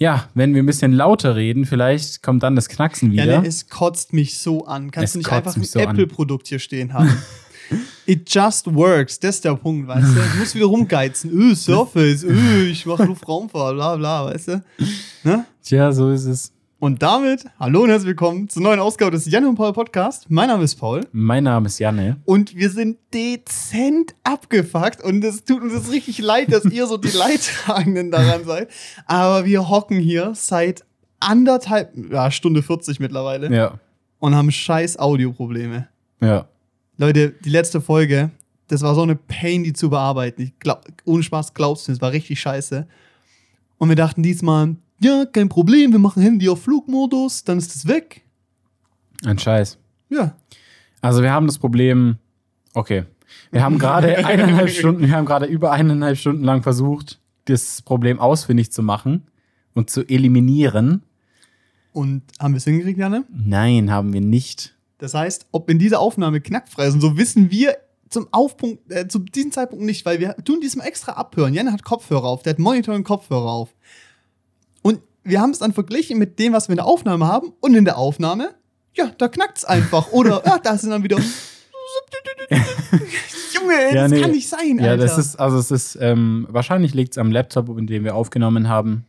Ja, wenn wir ein bisschen lauter reden, vielleicht kommt dann das Knacksen wieder. Ja, ne, es kotzt mich so an. Kannst Es du nicht einfach ein so. Apple-Produkt hier stehen haben? It just works. Das ist der Punkt, weißt du? Ich muss wieder rumgeizen. Öh, Surface, öh, ich mache Luftraumfahrt, bla bla, weißt du? Ne? Tja, so ist es. Und damit, hallo und herzlich willkommen zur neuen Ausgabe des Jan und Paul Podcast. Mein Name ist Paul Mein Name ist Janne. und wir sind dezent abgefuckt und es tut uns jetzt richtig leid, dass ihr so die Leidtragenden daran seid. Aber wir hocken hier seit anderthalb, ja, Stunde 40 mittlerweile Ja, und haben scheiß Audioprobleme. ja. Leute, die letzte Folge, das war so eine Pain, die zu bearbeiten. Ich glaub, ohne Spaß glaubst du, es war richtig scheiße. Und wir dachten diesmal, ja, kein Problem, wir machen Handy auf Flugmodus, dann ist es weg. Ein Scheiß. Ja. Also wir haben das Problem, okay. Wir haben gerade eineinhalb Stunden, wir haben gerade über eineinhalb Stunden lang versucht, das Problem ausfindig zu machen und zu eliminieren. Und haben wir es hingekriegt, Janne? Nein, haben wir nicht. Das heißt, ob in dieser Aufnahme knackfrei ist, und so wissen wir zum Aufpunkt, äh, zu diesem Zeitpunkt nicht, weil wir tun diesmal extra abhören. Janne hat Kopfhörer auf, der hat Monitor und Kopfhörer auf. Wir haben es dann verglichen mit dem, was wir in der Aufnahme haben. Und in der Aufnahme, ja, da knackt es einfach. Oder, ja, da sind dann wieder. Junge, Ja, das nee. kann nicht sein, Alter. Ja, das ist, also es ist, ähm, wahrscheinlich liegt es am Laptop, in dem wir aufgenommen haben.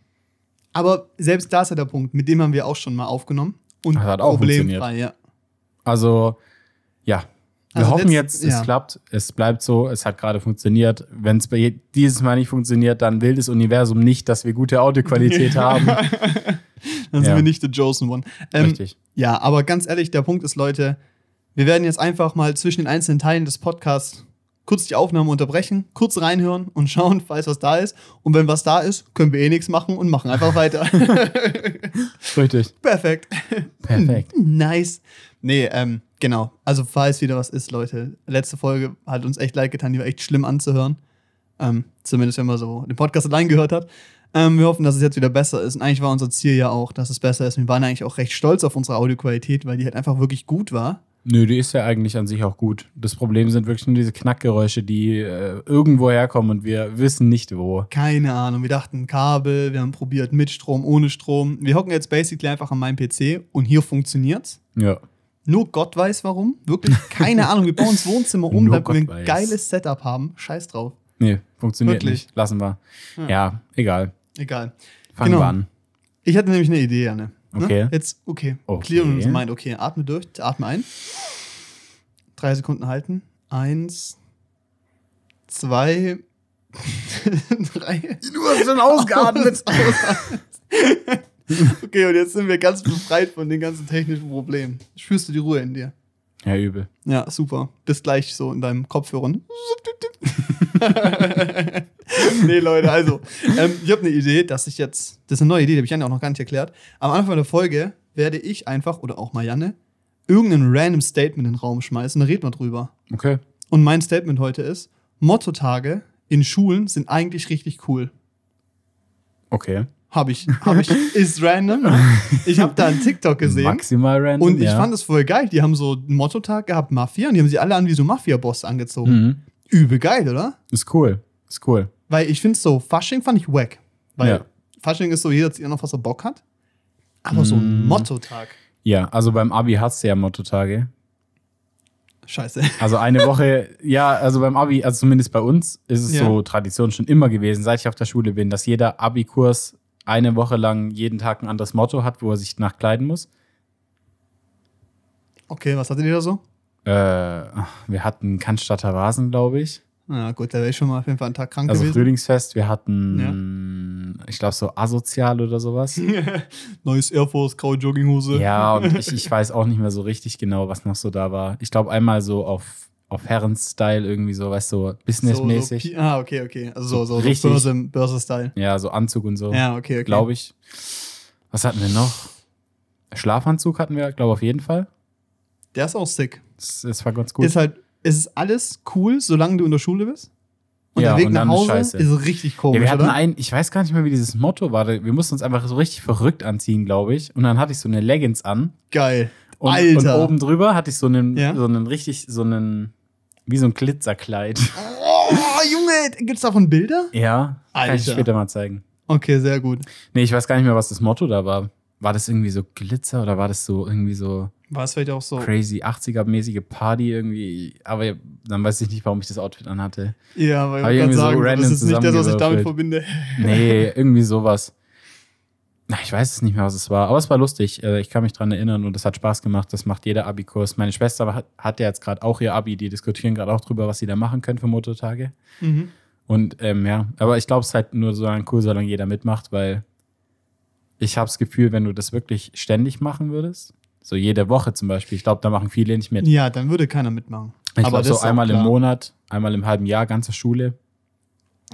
Aber selbst da ist ja der Punkt, mit dem haben wir auch schon mal aufgenommen. Und Das hat auch problemfrei, ja. Also, ja. Wir Also hoffen letzt- jetzt, es ja. klappt, es bleibt so, es hat gerade funktioniert. Wenn es dieses Mal nicht funktioniert, dann will das Universum nicht, dass wir gute Audioqualität haben. Dann sind Ja. wir nicht the chosen one. Ähm, Richtig. Ja, aber ganz ehrlich, der Punkt ist, Leute, wir werden jetzt einfach mal zwischen den einzelnen Teilen des Podcasts kurz die Aufnahme unterbrechen, kurz reinhören und schauen, falls was da ist. Und wenn was da ist, können wir eh nichts machen und machen einfach weiter. Richtig. Perfekt. Perfekt. Nice. Nee, ähm, genau. Also, falls wieder was ist, Leute, letzte Folge hat uns echt leid getan, die war echt schlimm anzuhören. Ähm, zumindest, wenn man so den Podcast allein gehört hat. Ähm, wir hoffen, dass es jetzt wieder besser ist. Und eigentlich war unser Ziel ja auch, dass es besser ist. Wir waren eigentlich auch recht stolz auf unsere Audioqualität, weil die halt einfach wirklich gut war. Nö, die ist ja eigentlich an sich auch gut. Das Problem sind wirklich nur diese Knackgeräusche, die äh, irgendwo herkommen und wir wissen nicht wo. Keine Ahnung. Wir dachten Kabel, wir haben probiert mit Strom, ohne Strom. Wir hocken jetzt basically einfach an meinem PC und hier funktioniert's. Ja. Nur Gott weiß warum. Wirklich keine Ahnung. Wir bauen das Wohnzimmer um, damit wir ein weiß. geiles Setup haben. Scheiß drauf. Nee, funktioniert Wirklich? nicht. Lassen wir. Ja. Ja, egal. Egal. Fangen Genau. wir an. Ich hatte nämlich eine Idee, Janne. Ne? Okay. Jetzt, okay. Okay. Clear uns meint, okay, atme durch, atme ein. Drei Sekunden halten. Eins, zwei, drei. Du hast schon ausgeatmet. okay, und jetzt sind wir ganz befreit von den ganzen technischen Problemen. Spürst du die Ruhe in dir? ja, übel. Ja, super. Bis gleich so in deinem Kopfhörern. nee, Leute, also, ähm, ich habe eine Idee, dass ich jetzt, das ist eine neue Idee, die habe ich Janne auch noch gar nicht erklärt. Am Anfang der Folge werde ich einfach, oder auch Marianne, irgendein random Statement in den Raum schmeißen, da reden wir drüber. Okay. Und mein Statement heute ist, Mottotage in Schulen sind eigentlich richtig cool. Okay. Habe ich, habe ich, ist random. Ich habe da einen TikTok gesehen. Maximal random. Und ich ja. fand es voll geil. Die haben so einen Mottotag gehabt, Mafia, und die haben sie alle an wie so Mafia-Boss angezogen. Mhm. Übel geil, oder? Ist cool. Ist cool. Weil ich finde so, Fasching fand ich wack. Weil Ja. Fasching ist so, jeder zieht noch, was er Bock hat. Aber so ein Mm. Mottotag. Ja, also beim Abi hast du ja Mottotage. Scheiße. Also eine Woche, ja, also beim Abi, also zumindest bei uns, ist es Ja. so Tradition schon immer gewesen, seit ich auf der Schule bin, dass jeder Abi-Kurs eine Woche lang jeden Tag ein anderes Motto hat, wo er sich nachkleiden muss. Okay, was hattet ihr da so? Äh, wir hatten Cannstatter Vasen, glaube ich. Na gut, da wäre ich schon mal auf jeden Fall einen Tag krank Also gewesen. Frühlingsfest. Wir hatten, ich glaube, so asozial oder sowas. Neues Air Force, graue Jogginghose. ja, und ich, ich weiß auch nicht mehr so richtig genau, was noch so da war. Ich glaube, einmal so auf, auf Herren-Style irgendwie so, weißt du, so businessmäßig. So, so, ah, okay, okay. Also so, so, so Richtig. Börse, Börse-Style. ja, so Anzug und so. Ja, okay, okay. glaube ich. Was hatten wir noch? Schlafanzug hatten wir, glaube ich, auf jeden Fall. Der ist auch sick. Das, das war ganz gut. Ist halt, es ist alles cool, solange du in der Schule bist. Und Ja, der Weg und nach ist Hause scheiße. ist richtig komisch, ja, wir hatten oder? ein, ich weiß gar nicht mehr, wie dieses Motto war. Wir mussten uns einfach so richtig verrückt anziehen, glaube ich. Und dann hatte ich so eine Leggings an. Geil. Und, Alter. und oben drüber hatte ich so einen, Ja. so einen richtig, so einen, wie so ein Glitzerkleid. Oh, Junge, gibt's davon Bilder? ja, kann ich Alter. später mal zeigen. Okay, sehr gut. Nee, ich weiß gar nicht mehr, was das Motto da war. War das irgendwie so Glitzer oder war das so irgendwie so War es vielleicht auch so? crazy 80er-mäßige Party irgendwie? Aber dann weiß ich nicht, warum ich das Outfit anhatte. Ja, weil ich so sagen, random das ist nicht das, was ich damit verbinde. Nee, irgendwie sowas. Ich weiß es nicht mehr, was es war, aber es war lustig. Äh, Ich kann mich dran erinnern und es hat Spaß gemacht. Das macht jeder Abi-Kurs. Meine Schwester hat, hat ja jetzt gerade auch ihr Abi. Die diskutieren gerade auch drüber, was sie da machen können für Mottotage. Mhm. Und ähm, ja, aber ich glaube, es ist halt nur so lang cool, solange jeder mitmacht, weil ich habe das Gefühl, wenn du das wirklich ständig machen würdest, so jede Woche zum Beispiel, ich glaube, da machen viele nicht mit. Ja, dann würde keiner mitmachen. Ich aber glaube, das so einmal im. Monat, einmal im halben Jahr, ganze Schule.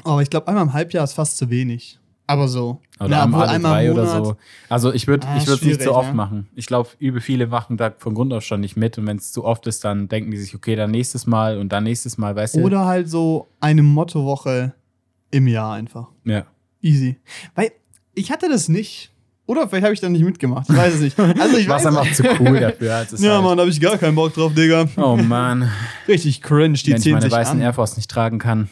Aber ich glaube, einmal im Halbjahr ist fast zu wenig. Aber so. Oder Na, einmal obwohl alle oder so. Also ich würde Ah, ich würde es nicht so oft ne? machen. Ich glaube, übel viele machen da von Grund auf schon nicht mit. Und wenn es zu oft ist, dann denken die sich, okay, dann nächstes Mal und dann nächstes Mal, weißt du? Oder halt so eine Mottowoche im Jahr einfach. Ja. Easy. Weil ich hatte das nicht. Oder vielleicht habe ich dann nicht mitgemacht. Ich weiß es nicht. Also ich weiß einfach zu cool dafür. Als es Ja, halt. Mann, habe ich gar keinen Bock drauf, Digga. Oh Mann. Richtig cringe, die wenn ich ziehen meine weißen an. Air Force nicht tragen kann.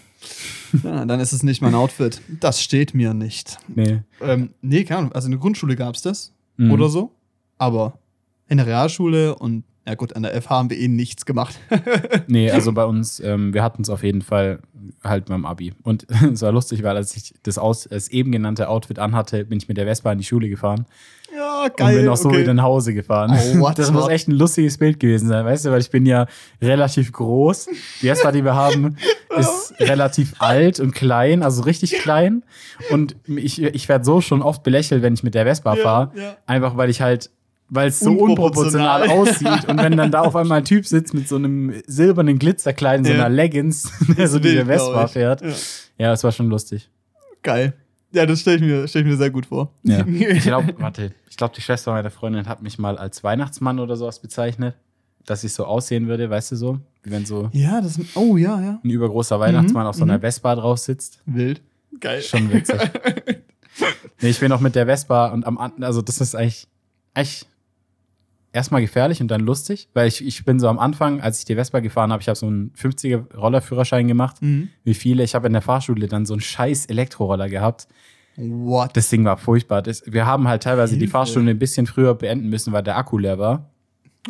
Ja, dann ist es nicht mein Outfit. Das steht mir nicht. Nee. Ähm, nee, keine Ahnung. Also in der Grundschule gab es das Mhm. oder so. Aber in der Realschule und ja gut, an der FH haben wir eh nichts gemacht. Nee, also bei uns, ähm, wir hatten es auf jeden Fall halt beim Abi. Und es war lustig, weil als ich das, aus, das eben genannte Outfit anhatte, bin ich mit der Vespa in die Schule gefahren ja, und bin auch so wieder nach Hause gefahren. Oh, what das muss the- echt ein lustiges Bild gewesen sein, weißt du, weil ich bin ja relativ groß. Die Vespa, die wir haben, ist relativ alt und klein, also richtig klein. Und ich, ich werde so schon oft belächelt, wenn ich mit der Vespa Ja, fahre. ja. Einfach weil ich halt, weil es so unproportional Unproportional. aussieht. Und wenn dann da auf einmal ein Typ sitzt mit so einem silbernen Glitzerkleid in so Ja. einer Leggings, der so diese Vespa fährt. Ja. Ja, das war schon lustig. Geil. Ja, das stelle ich, mir- stell ich mir sehr gut vor. Ja. Ich glaube, warte, ich glaube, die Schwester meiner Freundin hat mich mal als Weihnachtsmann oder sowas bezeichnet, dass ich so aussehen würde, weißt du so? Wie wenn so ja, das. Oh, ja, ja. ein übergroßer Weihnachtsmann auf so einer mhm. Vespa drauf sitzt. Wild. Geil. Schon witzig. nee, ich bin auch mit der Vespa und am also das ist eigentlich, eigentlich erstmal gefährlich und dann lustig, weil ich, ich bin so am Anfang, als ich die Vespa gefahren habe, ich habe so einen 50er Rollerführerschein gemacht. Mhm. Wie viele? Ich habe in der Fahrschule dann so einen scheiß Elektroroller gehabt. What? Das Ding war furchtbar. Das, wir haben halt teilweise die Hilfe. Fahrstunde ein bisschen früher beenden müssen, weil der Akku leer war.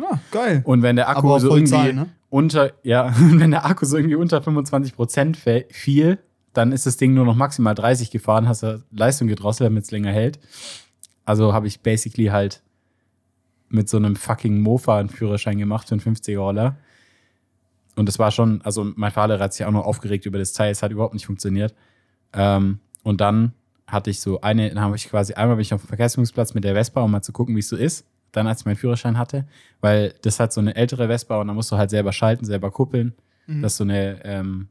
Ah, geil. Und wenn der Akku so irgendwie Vollzahl, ne? unter, ja, wenn der Akku so irgendwie unter 25 Prozent fiel, dann ist das Ding nur noch maximal 30 gefahren, hast du Leistung gedrosselt, damit es länger hält. Also habe ich basically halt mit so einem fucking Mofa einen Führerschein gemacht für einen 50er Roller. Und das war schon, also mein Fahrlehrer hat sich auch noch aufgeregt über das Teil, es hat überhaupt nicht funktioniert. Ähm, und dann hatte ich so eine, dann habe ich quasi einmal bin ich auf dem Verkehrsübungsplatz mit der Vespa, um mal zu gucken, wie es so ist. Dann, als ich meinen Führerschein hatte, weil das hat so eine ältere Vespa und da musst du halt selber schalten, selber kuppeln. Mhm. Das ist so eine, ähm,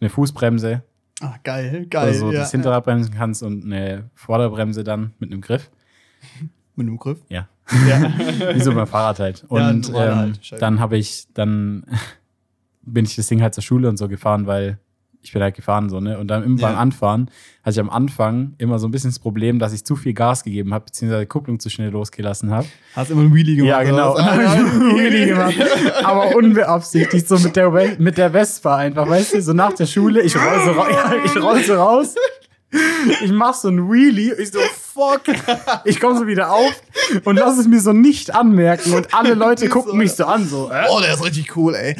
eine Fußbremse, Ah, geil, geil. also ja, das Hinterrad bremsen kannst und eine Vorderbremse dann mit einem Griff. Ja. Mit dem Griff. Ja. Ja. Wie so beim Fahrrad halt. Ja, Und normal ähm, halt, dann habe ich, dann bin ich das Ding halt zur Schule und so gefahren, weil ich bin halt gefahren so, ne? Und dann im, Ja. beim Anfahren hatte ich am Anfang immer so ein bisschen das Problem, dass ich zu viel Gas gegeben habe, beziehungsweise die Kupplung zu schnell losgelassen habe. Hast immer ein Wheelie gemacht. Ja, genau. einen Wheelie gemacht. Aber unbeabsichtigt, so mit der, We- mit der Vespa einfach, weißt du, so nach der Schule, ich roll so, ra ja, ich roll so raus. Ich mach so einen Wheelie, ich so, fuck. Ich komme so wieder auf und lass es mir so nicht anmerken und alle Leute gucken mich so an, so, äh? Oh, der ist richtig cool, ey.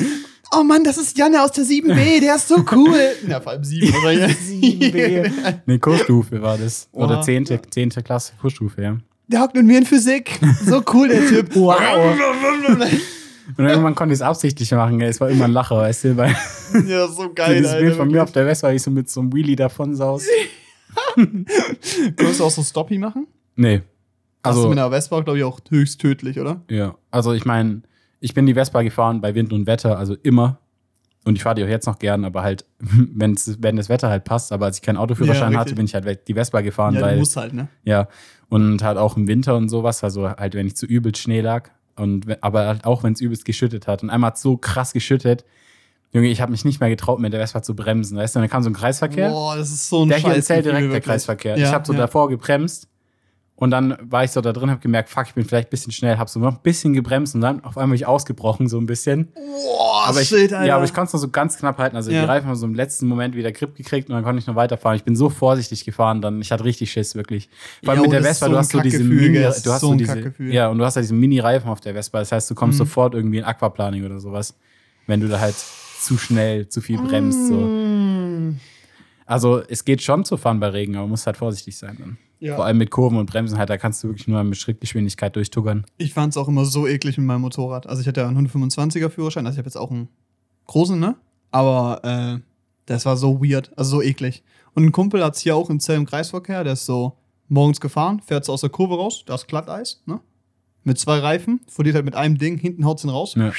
Oh Mann, das ist Janne aus der 7b, der ist so cool. Ja, vor allem 7 oder 7B. Nee, Kursstufe war das. Oder Oha. zehnte, zehnte Klasse, Kursstufe, ja. Der hockt mit mir in Physik. So cool, der Typ. Wow. Und irgendwann konnte ich es absichtlich machen, ey. es war immer ein Lacher, weißt du, weil ja, so geil, dieses Bild Alter. von mir auf der Vespa, ich so mit so einem Wheelie davon saus. Würdest du auch so Stoppie machen? Nee. Also, Also, mit einer Vespa, glaube ich, auch höchst tödlich, oder? ja. Also, ich meine, ich bin die Vespa gefahren bei Wind und Wetter, also immer. Und ich fahre die auch jetzt noch gern, aber halt, wenn's, wenn das Wetter halt passt. Aber als ich keinen Autoführerschein Ja, hatte, bin ich halt die Vespa gefahren, ja, weil, du musst halt, ne? ja. Und halt auch im Winter und sowas, also halt, wenn ich zu übel Schnee lag. Und, aber auch, wenn es übelst geschüttet hat. Und einmal hat so krass geschüttet. Junge, ich habe mich nicht mehr getraut, mit der Vespa zu bremsen. Weißt du, dann kam so ein Kreisverkehr. Boah, das ist so ein der hier erzählt direkt der Kreisverkehr. ich habe so davor gebremst Und dann war ich so da drin, habe gemerkt, fuck, ich bin vielleicht ein bisschen schnell, habe so noch ein bisschen gebremst und dann auf einmal bin ich ausgebrochen, so ein bisschen. Boah, aber ich, shit, Alter. ja, aber ich konnte es noch so ganz knapp halten. Also Ja. die Reifen haben so im letzten Moment wieder Grip gekriegt und dann konnte ich noch weiterfahren. Ich bin so vorsichtig gefahren, dann ich hatte richtig Schiss, wirklich. Vor allem Jo, mit der Vespa, so du hast so diese Mini, du hast so so ein diese, ja, und du hast ja diesen Mini-Reifen auf der Vespa. Das heißt, du kommst Mhm. sofort irgendwie in Aquaplaning oder sowas, wenn du da halt zu schnell, zu viel bremst. So. Mm. Also es geht schon zu fahren bei Regen, aber man muss halt vorsichtig sein dann. Ja. Vor allem mit Kurven und Bremsen halt, da kannst du wirklich nur mit Schrittgeschwindigkeit durchtuggern. Ich fand es auch immer so eklig mit meinem Motorrad. Also ich hatte ja einen 125er Führerschein, also ich habe jetzt auch einen großen, ne? Aber äh, das war so weird, also so eklig. Und ein Kumpel hat es hier auch im Zell im Kreisverkehr, der ist so morgens gefahren, fährt so aus der Kurve raus, da ist Glatteis, ne? Mit zwei Reifen, verliert halt mit einem Ding, hinten haut ihn raus. Ja.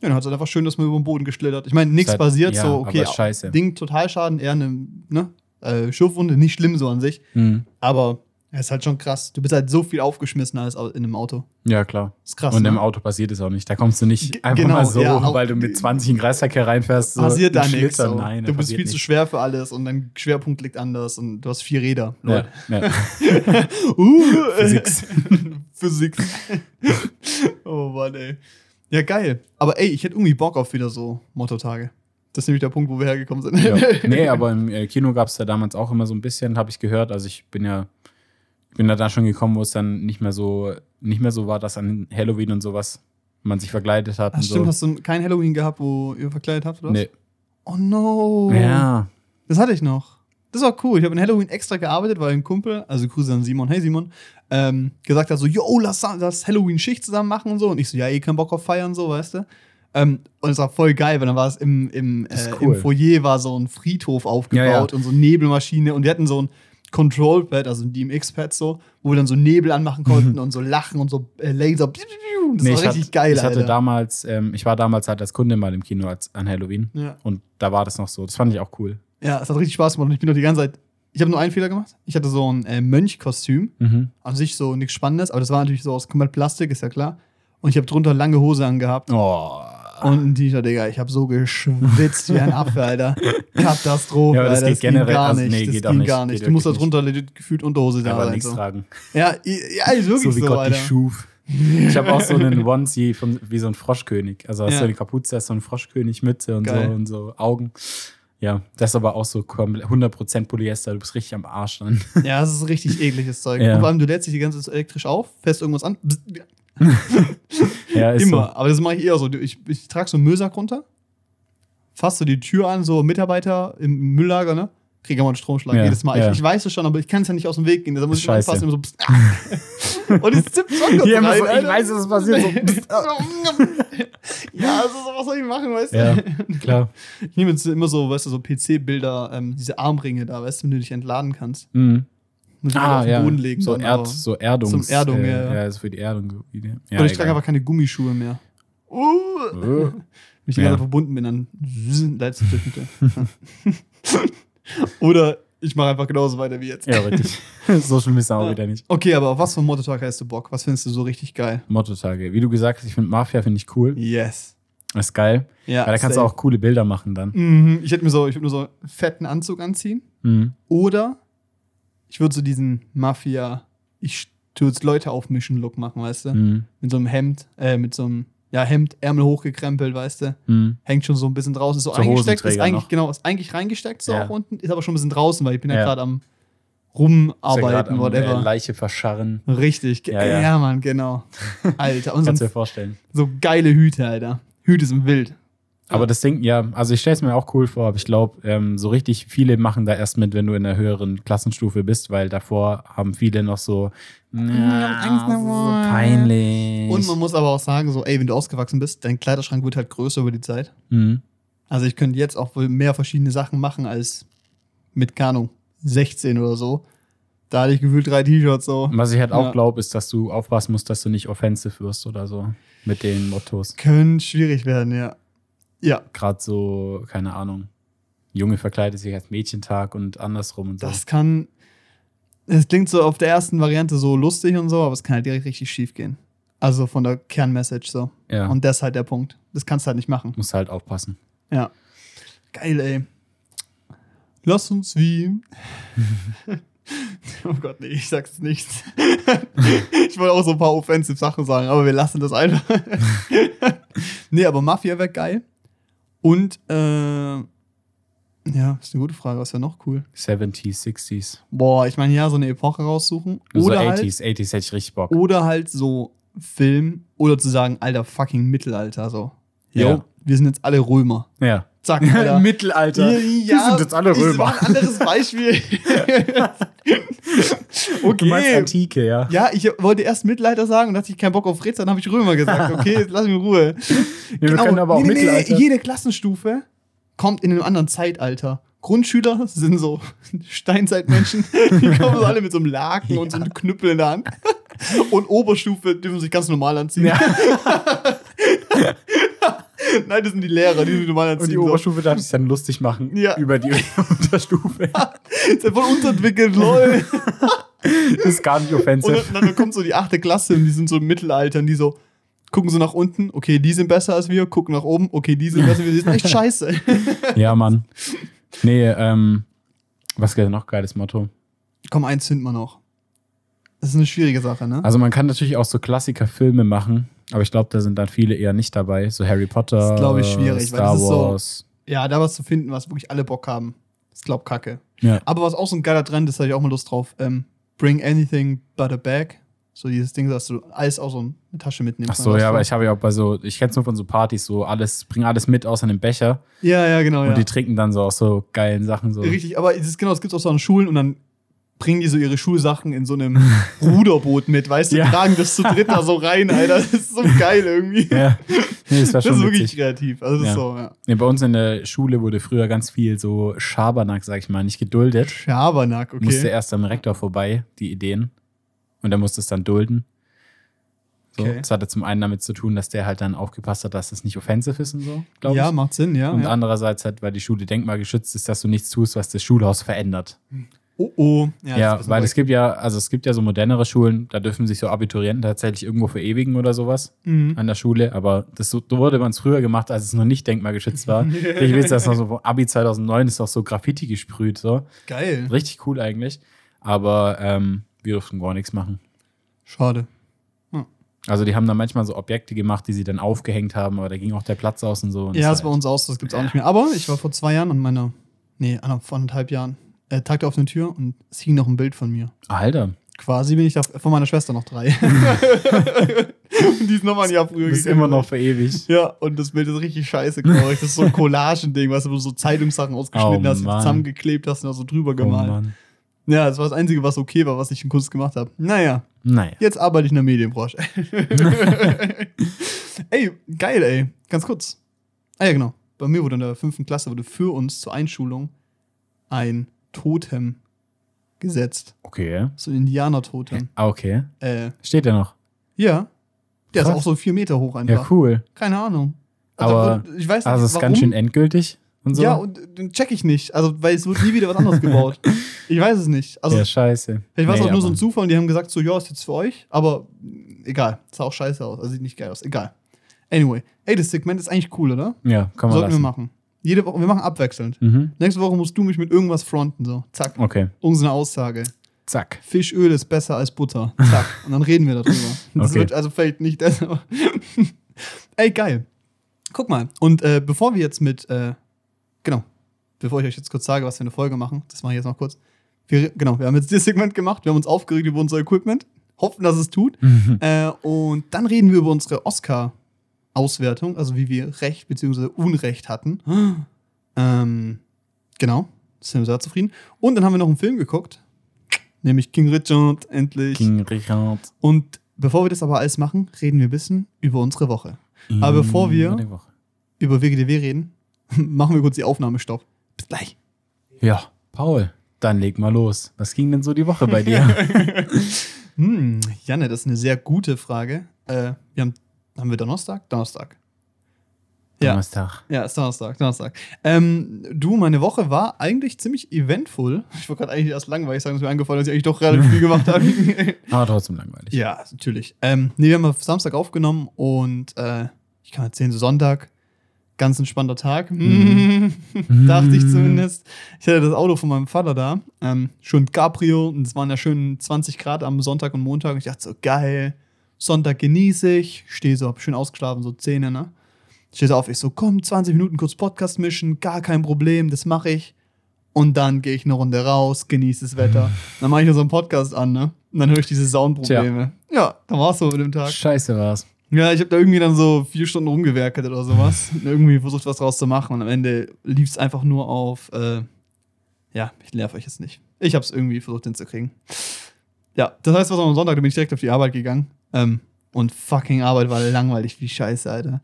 Ja, dann hat es halt einfach schön, dass man über den Boden geschlittert. Ich meine, nichts passiert, ja, so, okay, aber scheiße. Ding Totalschaden, eher eine, ne? Äh, Schürfwunde, nicht schlimm so an sich. Mhm. Aber es ist halt schon krass. Du bist halt so viel aufgeschmissen als in einem Auto. Ja, klar. ist krass. und ne? im Auto passiert es auch nicht. Da kommst du nicht Ge- einfach genau, mal so, ja, weil du mit 20 in den Kreisverkehr reinfährst. So passiert da nichts. So. Nein, du bist viel zu nichts. schwer für alles und dein Schwerpunkt liegt anders und du hast vier Räder. Ja, ja. Uh, Physics. Physik. oh Mann, ey. Ja, geil. Aber ey, ich hätte irgendwie Bock auf wieder so Mottotage. Das ist nämlich der Punkt, wo wir hergekommen sind. ja. Nee, aber im äh, Kino gab es ja damals auch immer so ein bisschen, habe ich gehört. Also ich bin ja, bin da schon gekommen, wo es dann nicht mehr so, nicht mehr so war, dass an Halloween und sowas man sich verkleidet hat Ach, stimmt, so. hast du kein Halloween gehabt, wo ihr verkleidet habt, oder? was? Nee. Oh no. Ja. Das hatte ich noch. Das war cool. Ich habe in Halloween extra gearbeitet, weil ein Kumpel, also Grüße an Simon, hey Simon, ähm, gesagt hat so, yo, lass, lass Halloween-Schicht zusammen machen und so. Und ich so, ja, eh keinen Bock auf feiern, so, weißt du. Ähm, und es war voll geil, weil dann war es im, im, äh, cool. im Foyer war so ein Friedhof aufgebaut Ja, ja. und so eine Nebelmaschine und die hatten so ein Control-Pad, also ein DMX-Pad so, wo wir dann so Nebel anmachen konnten und so lachen und so äh, Laser. Das Nee, war ich richtig hatte, geil, Ich hatte Alter. damals, ähm, ich war damals halt als Kunde mal im Kino als, an Halloween. ja. Und da war das noch so. Das fand ich auch cool. ja, es hat richtig Spaß gemacht und ich bin doch die ganze Zeit. Ich habe nur einen Fehler gemacht. Ich hatte so ein äh, Mönchkostüm. Mhm. an sich so nichts Spannendes, aber das war natürlich so aus komplett Plastik, ist ja klar. Und ich habe drunter lange Hose angehabt Oh. Und ein T-Shirt, Digga. Ich habe so geschwitzt wie ein Affe, Alter. Katastrophe, Ja, aber das Alter. geht generell- gar also, nicht. nee, das geht ging nicht. gar nicht. Geht du musst da drunter gefühlt Unterhose da Aber nichts So. tragen. Ja, ja, ist wirklich So so, wie Gott Alter. dich schuf. Ich habe auch so einen Onesie von, wie so ein Froschkönig. Also hast Ja. du eine Kapuze, hast so eine Froschkönig-Mütze und so Geil. und so Augen. Ja, das ist aber auch so komplett 100% Polyester. Du bist richtig am Arsch dann. Ja, das ist richtig ekliges Zeug. Ja. Und vor allem, du lädst dich die ganze Zeit elektrisch auf, fährst irgendwas an. Ja, ist Immer. Aber das mache ich eher so. Ich, ich trage so einen Müllsack runter, fass so die Tür an, so Mitarbeiter im Mülllager, ne? Kriege immer einen Stromschlag Ja, jedes Mal. ja. Ich, ich weiß es schon, aber ich kann es ja nicht aus dem Weg gehen. Da muss ich Scheiße. anfassen, immer so. pst, ah. Und es zippt schon so. Hier immer rein, so, ich Alter. weiß, dass es passiert. So. pst, ah. ja, also so, was soll ich machen, weißt du? Ja, klar. Ich nehme jetzt immer so, weißt du, so PC-Bilder, ähm, diese Armringe da, weißt du, wenn du dich entladen kannst. Mhm. Muss ich Ah, auf den ja. Boden legen. so, Erd, aber- so Erdungs. Zum Erdung, äh, ja, ja. Ist für die Erdung. Ja, Oder ich trage egal. einfach keine Gummischuhe mehr. Uh. Wenn ich die Ja. ganze verbunden bin, dann leitest du der. Oder ich mache einfach genauso weiter wie jetzt. Ja, richtig. so schlimm ist es auch Ja. wieder nicht. Okay, aber auf was für ein Motto-Tag hast du Bock? Was findest du so richtig geil? Motto-Tage. Wie du gesagt hast, ich finde Mafia finde ich cool. Yes. Das ist geil. Ja, Weil da kannst du safe. auch coole Bilder machen dann. Mhm. Ich hätte mir so, ich würde mir so einen fetten Anzug anziehen. Mhm. Oder ich würde so diesen Mafia, ich stürze Leute aufmischen Look machen, weißt du? Mhm. Mit so einem Hemd, äh, mit so einem, ja, Hemd, Ärmel hochgekrempelt, weißt du? Mhm. Hängt schon so ein bisschen draußen, ist so, So eingesteckt, ist eigentlich, noch. genau, ist eigentlich reingesteckt so Ja. auch unten, ist aber schon ein bisschen draußen, weil ich bin ja, Ja. gerade am Ist ja rumarbeiten, am, whatever. Äh, Leiche verscharren. Richtig, Ja, ja, ja. Mann, genau. Alter, und Kannst du so, dir vorstellen. so geile Hüte, Alter. Hüte sind wild. Aber das Ding, ja, also ich stelle es mir auch cool vor, aber ich glaube, ähm, so richtig viele machen da erst mit, wenn du in der höheren Klassenstufe bist, weil davor haben viele noch so, ja, Angst so davor. peinlich. Und man muss aber auch sagen, so, ey, wenn du ausgewachsen bist, dein Kleiderschrank wird halt größer über die Zeit. mhm. Also ich könnte jetzt auch wohl mehr verschiedene Sachen machen als mit, keine Ahnung, 16 oder so. Da hatte ich gefühlt drei T-Shirts so. Was ich halt auch Ja. glaube, ist, dass du aufpassen musst, dass du nicht offensive wirst oder so mit den Mottos. Könnte schwierig werden, ja. Ja, Gerade so, keine Ahnung, Junge verkleidet sich als Mädchentag und andersrum und so. das kann. Es klingt so auf der ersten Variante so lustig und so, aber es kann halt direkt richtig schief gehen. Also von der Kernmessage so. ja, Und das ist halt der Punkt. Das kannst du halt nicht machen. musst halt aufpassen. Ja. Geil, ey. Lass uns wie. Oh Gott, nee, ich sag's nicht. ich wollte auch so ein paar offensive Sachen sagen, aber wir lassen das einfach. nee, aber Mafia wäre geil. Und, äh, ja, ist eine gute Frage. Was wäre noch cool? 70s, 60s. Boah, ich meine, ja, so eine Epoche raussuchen. So Oder, 80s, halt, 80s hätte ich richtig Bock. oder halt so Film oder zu sagen, alter, fucking Mittelalter. So, yo, Ja. wir sind jetzt alle Römer. Ja. Zack, Alter. Mittelalter. Wir sind jetzt alle Ich Römer. ein anderes Beispiel. okay. Du meinst Antike, ja. Ja, ich wollte erst Mittelalter sagen und hatte ich keinen Bock auf Ritz, dann habe ich Römer gesagt. Okay, jetzt lass mich in Ruhe. Nee, wir können aber auch Nee, nee, nee, Mittelalter. Jede Klassenstufe kommt in einem anderen Zeitalter. Grundschüler sind so Steinzeitmenschen, die kommen so alle mit so einem Laken und so einem Knüppel in der Hand. Und Oberstufe dürfen sich ganz normal anziehen. Ja. Nein, das sind die Lehrer, die sich normal anziehen. Und die. Oberstufe darf sich dann lustig machen Ja. über die Unterstufe. Ist ja voll unterentwickelt, lol. Das ist gar nicht Und offensiv. dann, dann kommt so die achte Klasse und die sind so im Mittelalter und die so gucken so nach unten, okay, die sind besser als wir, gucken nach oben, okay, die sind besser als wir, die sind echt scheiße. Ja, Mann. Nee, ähm, was wäre noch geiles Motto? Komm, eins finden wir noch. Das ist eine schwierige Sache, ne? Also man kann natürlich auch so Klassikerfilme machen, aber ich glaube, da sind dann viele eher nicht dabei. So Harry Potter, Das ist, glaub ich, schwierig, weil Star das ist so- Wars. Ja, da was zu finden, was wirklich alle Bock haben. Das ist, glaub kacke. Ja. Aber was auch so ein geiler Trend ist, da hab ich auch mal Lust drauf. Ähm, bring anything but a bag. So dieses Ding, dass du alles auch so eine Tasche mitnimmst. Ach so, ja, aber ich habe ja auch bei so, ich kenne es nur von so Partys, so alles, bring alles mit außer einem Becher Ja, ja, genau, und ja. die trinken dann so aus so geilen Sachen so. Richtig, aber es ist genau, das gibt es auch so an Schulen und dann bringen die so ihre Schulsachen in so einem Ruderboot mit, weißt du, Ja. die tragen das zu dritt da so rein, Alter. Das ist so geil irgendwie. Ja, nee, das war Das schon ist wirklich witzig. kreativ. Also das Ja. ist so, ja. Nee, bei uns in der Schule wurde früher ganz viel so Schabernack, sag ich mal, nicht geduldet. Schabernack, Musste okay. erst am Rektor vorbei, die Ideen. Und er musste es dann dulden. So, Okay. Das hatte zum einen damit zu tun, dass der halt dann aufgepasst hat, dass es nicht offensiv ist und so, glaube Ja, ich. macht Sinn, ja. Und ja. andererseits halt, weil die Schule denkmalgeschützt ist, dass du nichts tust, was das Schulhaus verändert. Oh, oh. Ja, das ist weil es gibt ja, also es gibt ja so modernere Schulen, da dürfen sich so Abiturienten tatsächlich irgendwo verewigen oder sowas Mhm. an der Schule, aber das so, so wurde man es früher gemacht, als es noch nicht denkmalgeschützt war. ich weiß, dass noch so Abi 2009 ist auch so Graffiti gesprüht, so. Geil. Richtig cool eigentlich. Aber ähm, wir durften gar nichts machen. Schade. Also die haben dann manchmal so Objekte gemacht, die sie dann aufgehängt haben, aber da ging auch der Platz aus und so. Und Ja, das ist bei halt- uns aus, das gibt's auch nicht mehr. Aber ich war vor zwei Jahren an meiner, nee, an- vor anderthalb Jahren, äh, Tag der offenen Tür und es hing noch ein Bild von mir. Alter, Quasi bin ich da von meiner Schwester noch drei. und die ist nochmal ein Jahr früher gegangen. immer noch verewigt. Ja, und das Bild ist richtig scheiße, glaube ich. Das ist so ein Collagending, weißt du, wo du so Zeitungssachen ausgeschnitten Oh, hast, Mann. zusammengeklebt hast und da so drüber Oh, gemalt. Mann. ja, das war das Einzige, was okay war, was ich in Kunst gemacht habe. Naja, Naja. jetzt arbeite ich in der Medienbranche. ey, geil, ey. Ganz kurz. Ah ja, genau. Bei mir wurde in der fünften Klasse wurde für uns zur Einschulung ein Totem gesetzt. Okay. So ein Indianer-Totem. Ah, okay. Äh, Steht der noch? ja. Der ist Krass. auch so vier Meter hoch einfach. Ja, cool. Keine Ahnung. Aber- ich weiß nicht, Also ist warum. ganz schön endgültig und so. Ja, und äh, den check ich nicht. Also, weil es wird nie wieder was anderes gebaut. Ich weiß es nicht. Also, ja, scheiße. vielleicht war es Nee, auch nur so ein Zufall und die haben gesagt, so, ja, ist jetzt für euch. Aber mh, egal. Sah auch scheiße aus. Also, sieht nicht geil aus. Egal. Anyway. Ey, das Segment ist eigentlich cool, oder? Ja, kann man Sollten wir lassen. machen. Jede Woche, wir machen abwechselnd. Mhm. Nächste Woche musst du mich mit irgendwas fronten, so. Zack. Okay, Unsere Aussage. zack. Fischöl ist besser als Butter. Zack. Und dann reden wir darüber. Das Okay. wird also vielleicht nicht das, aber. Ey, geil. Guck mal. Und äh, bevor wir jetzt mit, äh, genau, bevor ich euch jetzt kurz sage, was wir eine Folge machen, das mache ich jetzt noch kurz. Wir, genau, wir haben jetzt dieses Segment gemacht, wir haben uns aufgeregt über unser Equipment, hoffen, dass es tut. Äh, und dann reden wir über unsere Oscar-Auswertung, also wie wir Recht bzw. Unrecht hatten. Ähm, genau, sind wir sehr zufrieden. Und dann haben wir noch einen Film geguckt, nämlich King Richard, endlich. King Richard. Und bevor wir das aber alles machen, reden wir ein bisschen über unsere Woche. Aber bevor wir- Über WGDW reden, machen wir kurz die Aufnahme stopp. Bis gleich. Ja, Paul, dann leg mal los. Was ging denn so die Woche bei dir? Hm, Janne, das ist eine sehr gute Frage. Äh, wir haben, haben wir Donnerstag? Donnerstag. Ja. Donnerstag. Ja, ist Donnerstag, Donnerstag. Ähm, du, meine Woche war eigentlich ziemlich eventful. Ich wollte gerade eigentlich erst langweilig sagen, dass mir eingefallen, dass ich eigentlich doch relativ viel gemacht habe. Aber trotzdem langweilig. ja, natürlich. Ähm, nee, wir haben auf Samstag aufgenommen und äh, ich kann erzählen, so Sonntag ganz entspannter Tag. Dachte ich zumindest. Ich hatte das Auto von meinem Vater da. Ähm, schön Cabrio. Und es waren ja schön 20 Grad am Sonntag und Montag. Und ich dachte so, geil. Sonntag genieße ich. Stehe so, hab schön ausgeschlafen, so Zähne, ne? Stehe so auf, ich so, komm, 20 Minuten kurz Podcast mischen, gar kein Problem, das mache ich. Und dann gehe ich eine Runde raus, genieße das Wetter. Dann mache ich nur so einen Podcast an, ne? Und dann höre ich diese Soundprobleme. Ja, da war es so mit dem Tag. Scheiße war's. Ja, ich habe da irgendwie dann so vier Stunden rumgewerkelt oder sowas. Und irgendwie versucht, was draus zu machen. Und am Ende lief es einfach nur auf, äh, ja, ich nerv euch jetzt nicht. Ich habe es irgendwie versucht hinzukriegen. Ja, das heißt, was am Sonntag, da bin ich direkt auf die Arbeit gegangen. Ähm, und fucking Arbeit war langweilig wie Scheiße, Alter.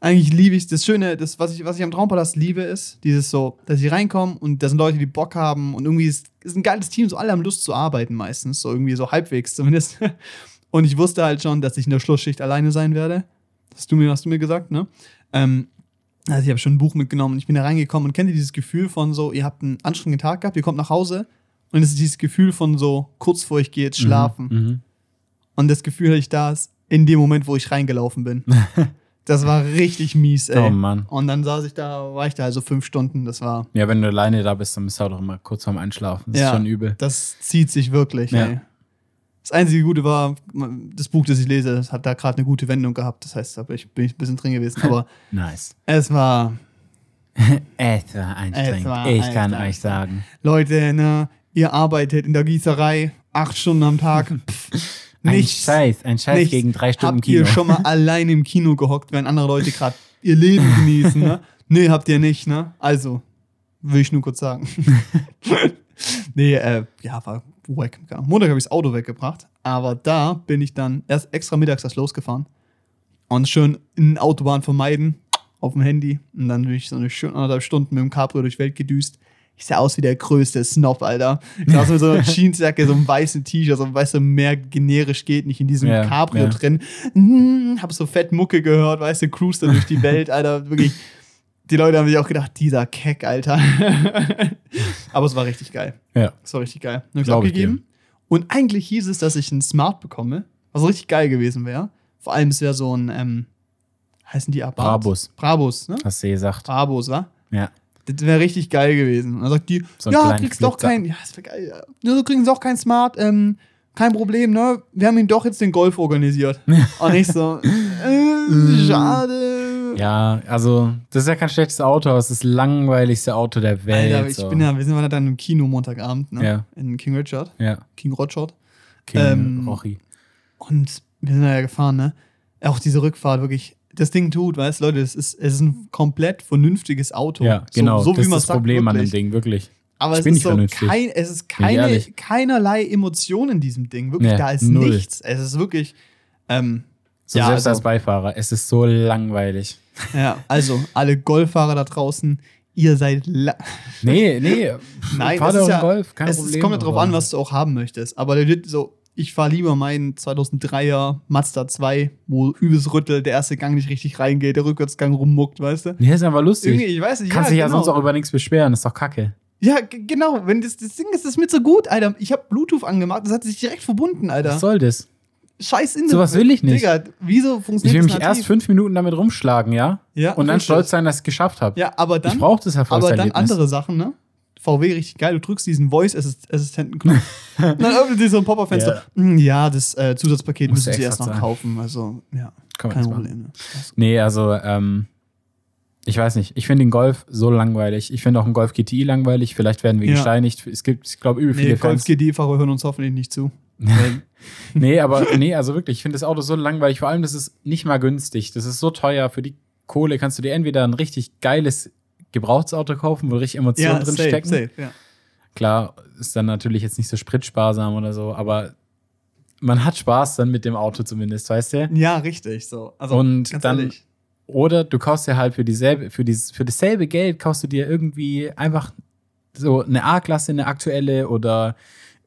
Eigentlich liebe ich das Schöne, das, was ich, was ich am Traumpalast liebe, ist dieses so, dass ich reinkomme und da sind Leute, die Bock haben und irgendwie ist, ist ein geiles Team, so alle haben Lust zu arbeiten meistens, so irgendwie so halbwegs zumindest. Und ich wusste halt schon, dass ich in der Schlussschicht alleine sein werde. Hast du mir, hast du mir gesagt, ne? Ähm, also ich habe schon ein Buch mitgenommen. Ich bin da reingekommen und kennt ihr dieses Gefühl von so, ihr habt einen anstrengenden Tag gehabt, ihr kommt nach Hause und es ist dieses Gefühl von so, kurz vor ich gehe jetzt schlafen. Mhm. Und das Gefühl hatte ich da in dem Moment, wo ich reingelaufen bin. das war richtig mies, ey. Oh Mann. Und dann saß ich da, war ich da also fünf Stunden. Das war, Ja, wenn du alleine da bist, dann bist du auch immer kurz vorm Einschlafen. Das Ja. ist schon übel. das zieht sich wirklich, Ja. ey. Das einzige Gute war, das Buch, das ich lese, das hat da gerade eine gute Wendung gehabt. Das heißt, da bin ich, bin ich ein bisschen drin gewesen. Aber Nice. es war, Es war anstrengend. war ich kann euch sagen. Leute, ne, ihr arbeitet in der Gießerei acht Stunden am Tag. Pff, Ein nichts. Scheiß, ein Scheiß nichts. gegen drei Stunden Habt Kino. ihr schon mal allein im Kino gehockt, wenn andere Leute gerade ihr Leben genießen, ne? Nee, habt ihr nicht, ne? Also, will ich nur kurz sagen. nee, äh, ja, war. Am Montag habe ich das Auto weggebracht, aber da bin ich dann erst extra mittags erst losgefahren und schön in Autobahn vermeiden auf dem Handy und dann bin ich so eine schöne anderthalb Stunden mit dem Cabrio durch Welt gedüst. Ich sah aus wie der größte Snob, Alter. Ich saß mit so einer Jeansjacke, so einem weißen T-Shirt, so weißt du, mehr generisch geht nicht in diesem Ja, Cabrio ja. drin. Mm, hab so fett Mucke gehört, weißt du, cruise da durch die Welt, Alter. Wirklich. Die Leute haben sich auch gedacht, dieser Keck, Alter. Aber es war richtig geil. Ja. Es war richtig geil. Dann hab ich Glaub ich abgegeben. Und eigentlich hieß es, dass ich einen Smart bekomme, was richtig geil gewesen wäre. Vor allem, es wäre so ein, ähm, heißen die Abarth? Brabus. Brabus, ne? Hast du gesagt. Brabus, wa? Ja. Das wäre richtig geil gewesen. Und dann sagt die, So ja, kriegst doch kein, ja, das wäre geil. Ja, du kriegst auch kein Smart, ähm, kein Problem, ne? Wir haben ihm doch jetzt den Golf organisiert. Und ich so, äh, schade. Ja, also, das ist ja kein schlechtes Auto, aber es ist das langweiligste Auto der Welt. Alter, ich so. bin ja, wir sind ja dann im Kino Montagabend, ne? Ja. In King Richard, Ja, King Rochard. King Ähm, Rochi. Und wir sind da ja gefahren, ne? Auch diese Rückfahrt, wirklich. Das Ding tut, weißt du, Leute, es ist, es ist ein komplett vernünftiges Auto. Ja, genau. So, so das ist das Problem an dem Ding, wirklich. Aber es ist so kein, es ist keine, keinerlei Emotion in diesem Ding. Wirklich, Nee, da ist null. nichts. Es ist wirklich, ähm, So Ja, selbst also- als Beifahrer. Es ist so langweilig. ja, also alle Golffahrer da draußen, ihr seid, la Nee, nee. nein, fahr doch ja, Golf, kein es, Problem. es kommt ja aber- an, was du auch haben möchtest. Aber so, ich fahre lieber meinen 2003er Mazda 2, wo übelst rüttelt, der erste Gang nicht richtig reingeht, der Rückwärtsgang rummuckt, weißt du? Nee, ist einfach lustig. Irgendwie, ich weiß nicht, Kannst dich ja genau. sonst auch über nichts beschweren, ist doch kacke. Ja, genau. Wenn das, das Ding ist, das ist mir so gut, Alter. Ich habe Bluetooth angemacht, das hat sich direkt verbunden, Alter. Was soll das? Scheiß Internet. Sowas will ich nicht. Digga, wieso Ich funktioniert will mich das erst nativ? fünf Minuten damit rumschlagen, ja? Ja, Und dann richtig. stolz sein, dass ich es geschafft habe. Ja, aber dann, ich brauche das aber dann Erfolgserlebnis. andere Sachen, ne? VW richtig geil. Du drückst diesen Voice-Assistenten-Knopf. dann öffnet sich so ein Pop-Up-Fenster. Hm, Ja, das äh, Zusatzpaket müssen sie erst noch zahlen. kaufen. Also, ja, Kann kein. Problem. Ne? Nee, also, ähm, ich weiß nicht. Ich finde den Golf so langweilig. Ich finde auch einen Golf GTI langweilig. Vielleicht werden wir Ja. gesteinigt. Es gibt, ich glaube, übel Nee, viele Golf Fans. GD-Fahrer hören uns hoffentlich nicht zu. Nee, aber nee, also wirklich, ich finde das Auto so langweilig. Vor allem, das ist nicht mal günstig. Das ist so teuer. Für die Kohle kannst du dir entweder ein richtig geiles Gebrauchsauto kaufen, wo richtig Emotionen ja, drin safe, stecken. safe, ja. Klar, ist dann natürlich jetzt nicht so spritsparsam oder so, aber man hat Spaß dann mit dem Auto zumindest, weißt du? ja, richtig. So. Also, Und dann- ehrlich. Oder du kaufst dir halt für dieselbe, für, dieses, für dasselbe Geld kaufst du dir irgendwie einfach so eine A-Klasse, eine aktuelle oder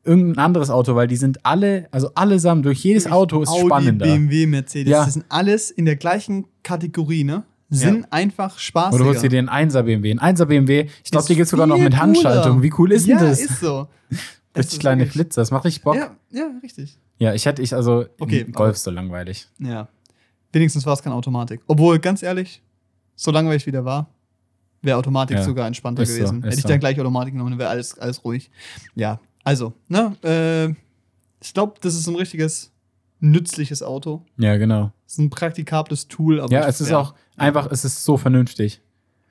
irgendein anderes Auto, weil die sind alle, also allesamt durch jedes Auto ist Audi, spannender. BMW, Mercedes, Ja. das sind alles in der gleichen Kategorie, ne? Sind einfach spaßiger. Oder du holst dir den 1er BMW. Ein 1er BMW, ich glaube, die gibt es sogar noch mit Handschaltung. cooler. Wie cool ist ja, denn das? ist so. Es Richtig ist kleine wirklich- Flitzer, das macht richtig Bock. Ja, Ja, ja, richtig. ich hätte ich, also Okay, Golf ist so langweilig. Ja. Wenigstens war es keine Automatik. Obwohl, ganz ehrlich, so langweilig wie der war, wäre Automatik Ja, sogar entspannter ist so, gewesen. ist Hätte ich so. dann gleich Automatik genommen, dann wäre alles, alles ruhig. Ja, also, ne, äh, ich glaube, das ist ein richtiges nützliches Auto. Ja, genau. Es ist ein praktikables Tool, aber Ja, es ist auch einfach, es ist so vernünftig.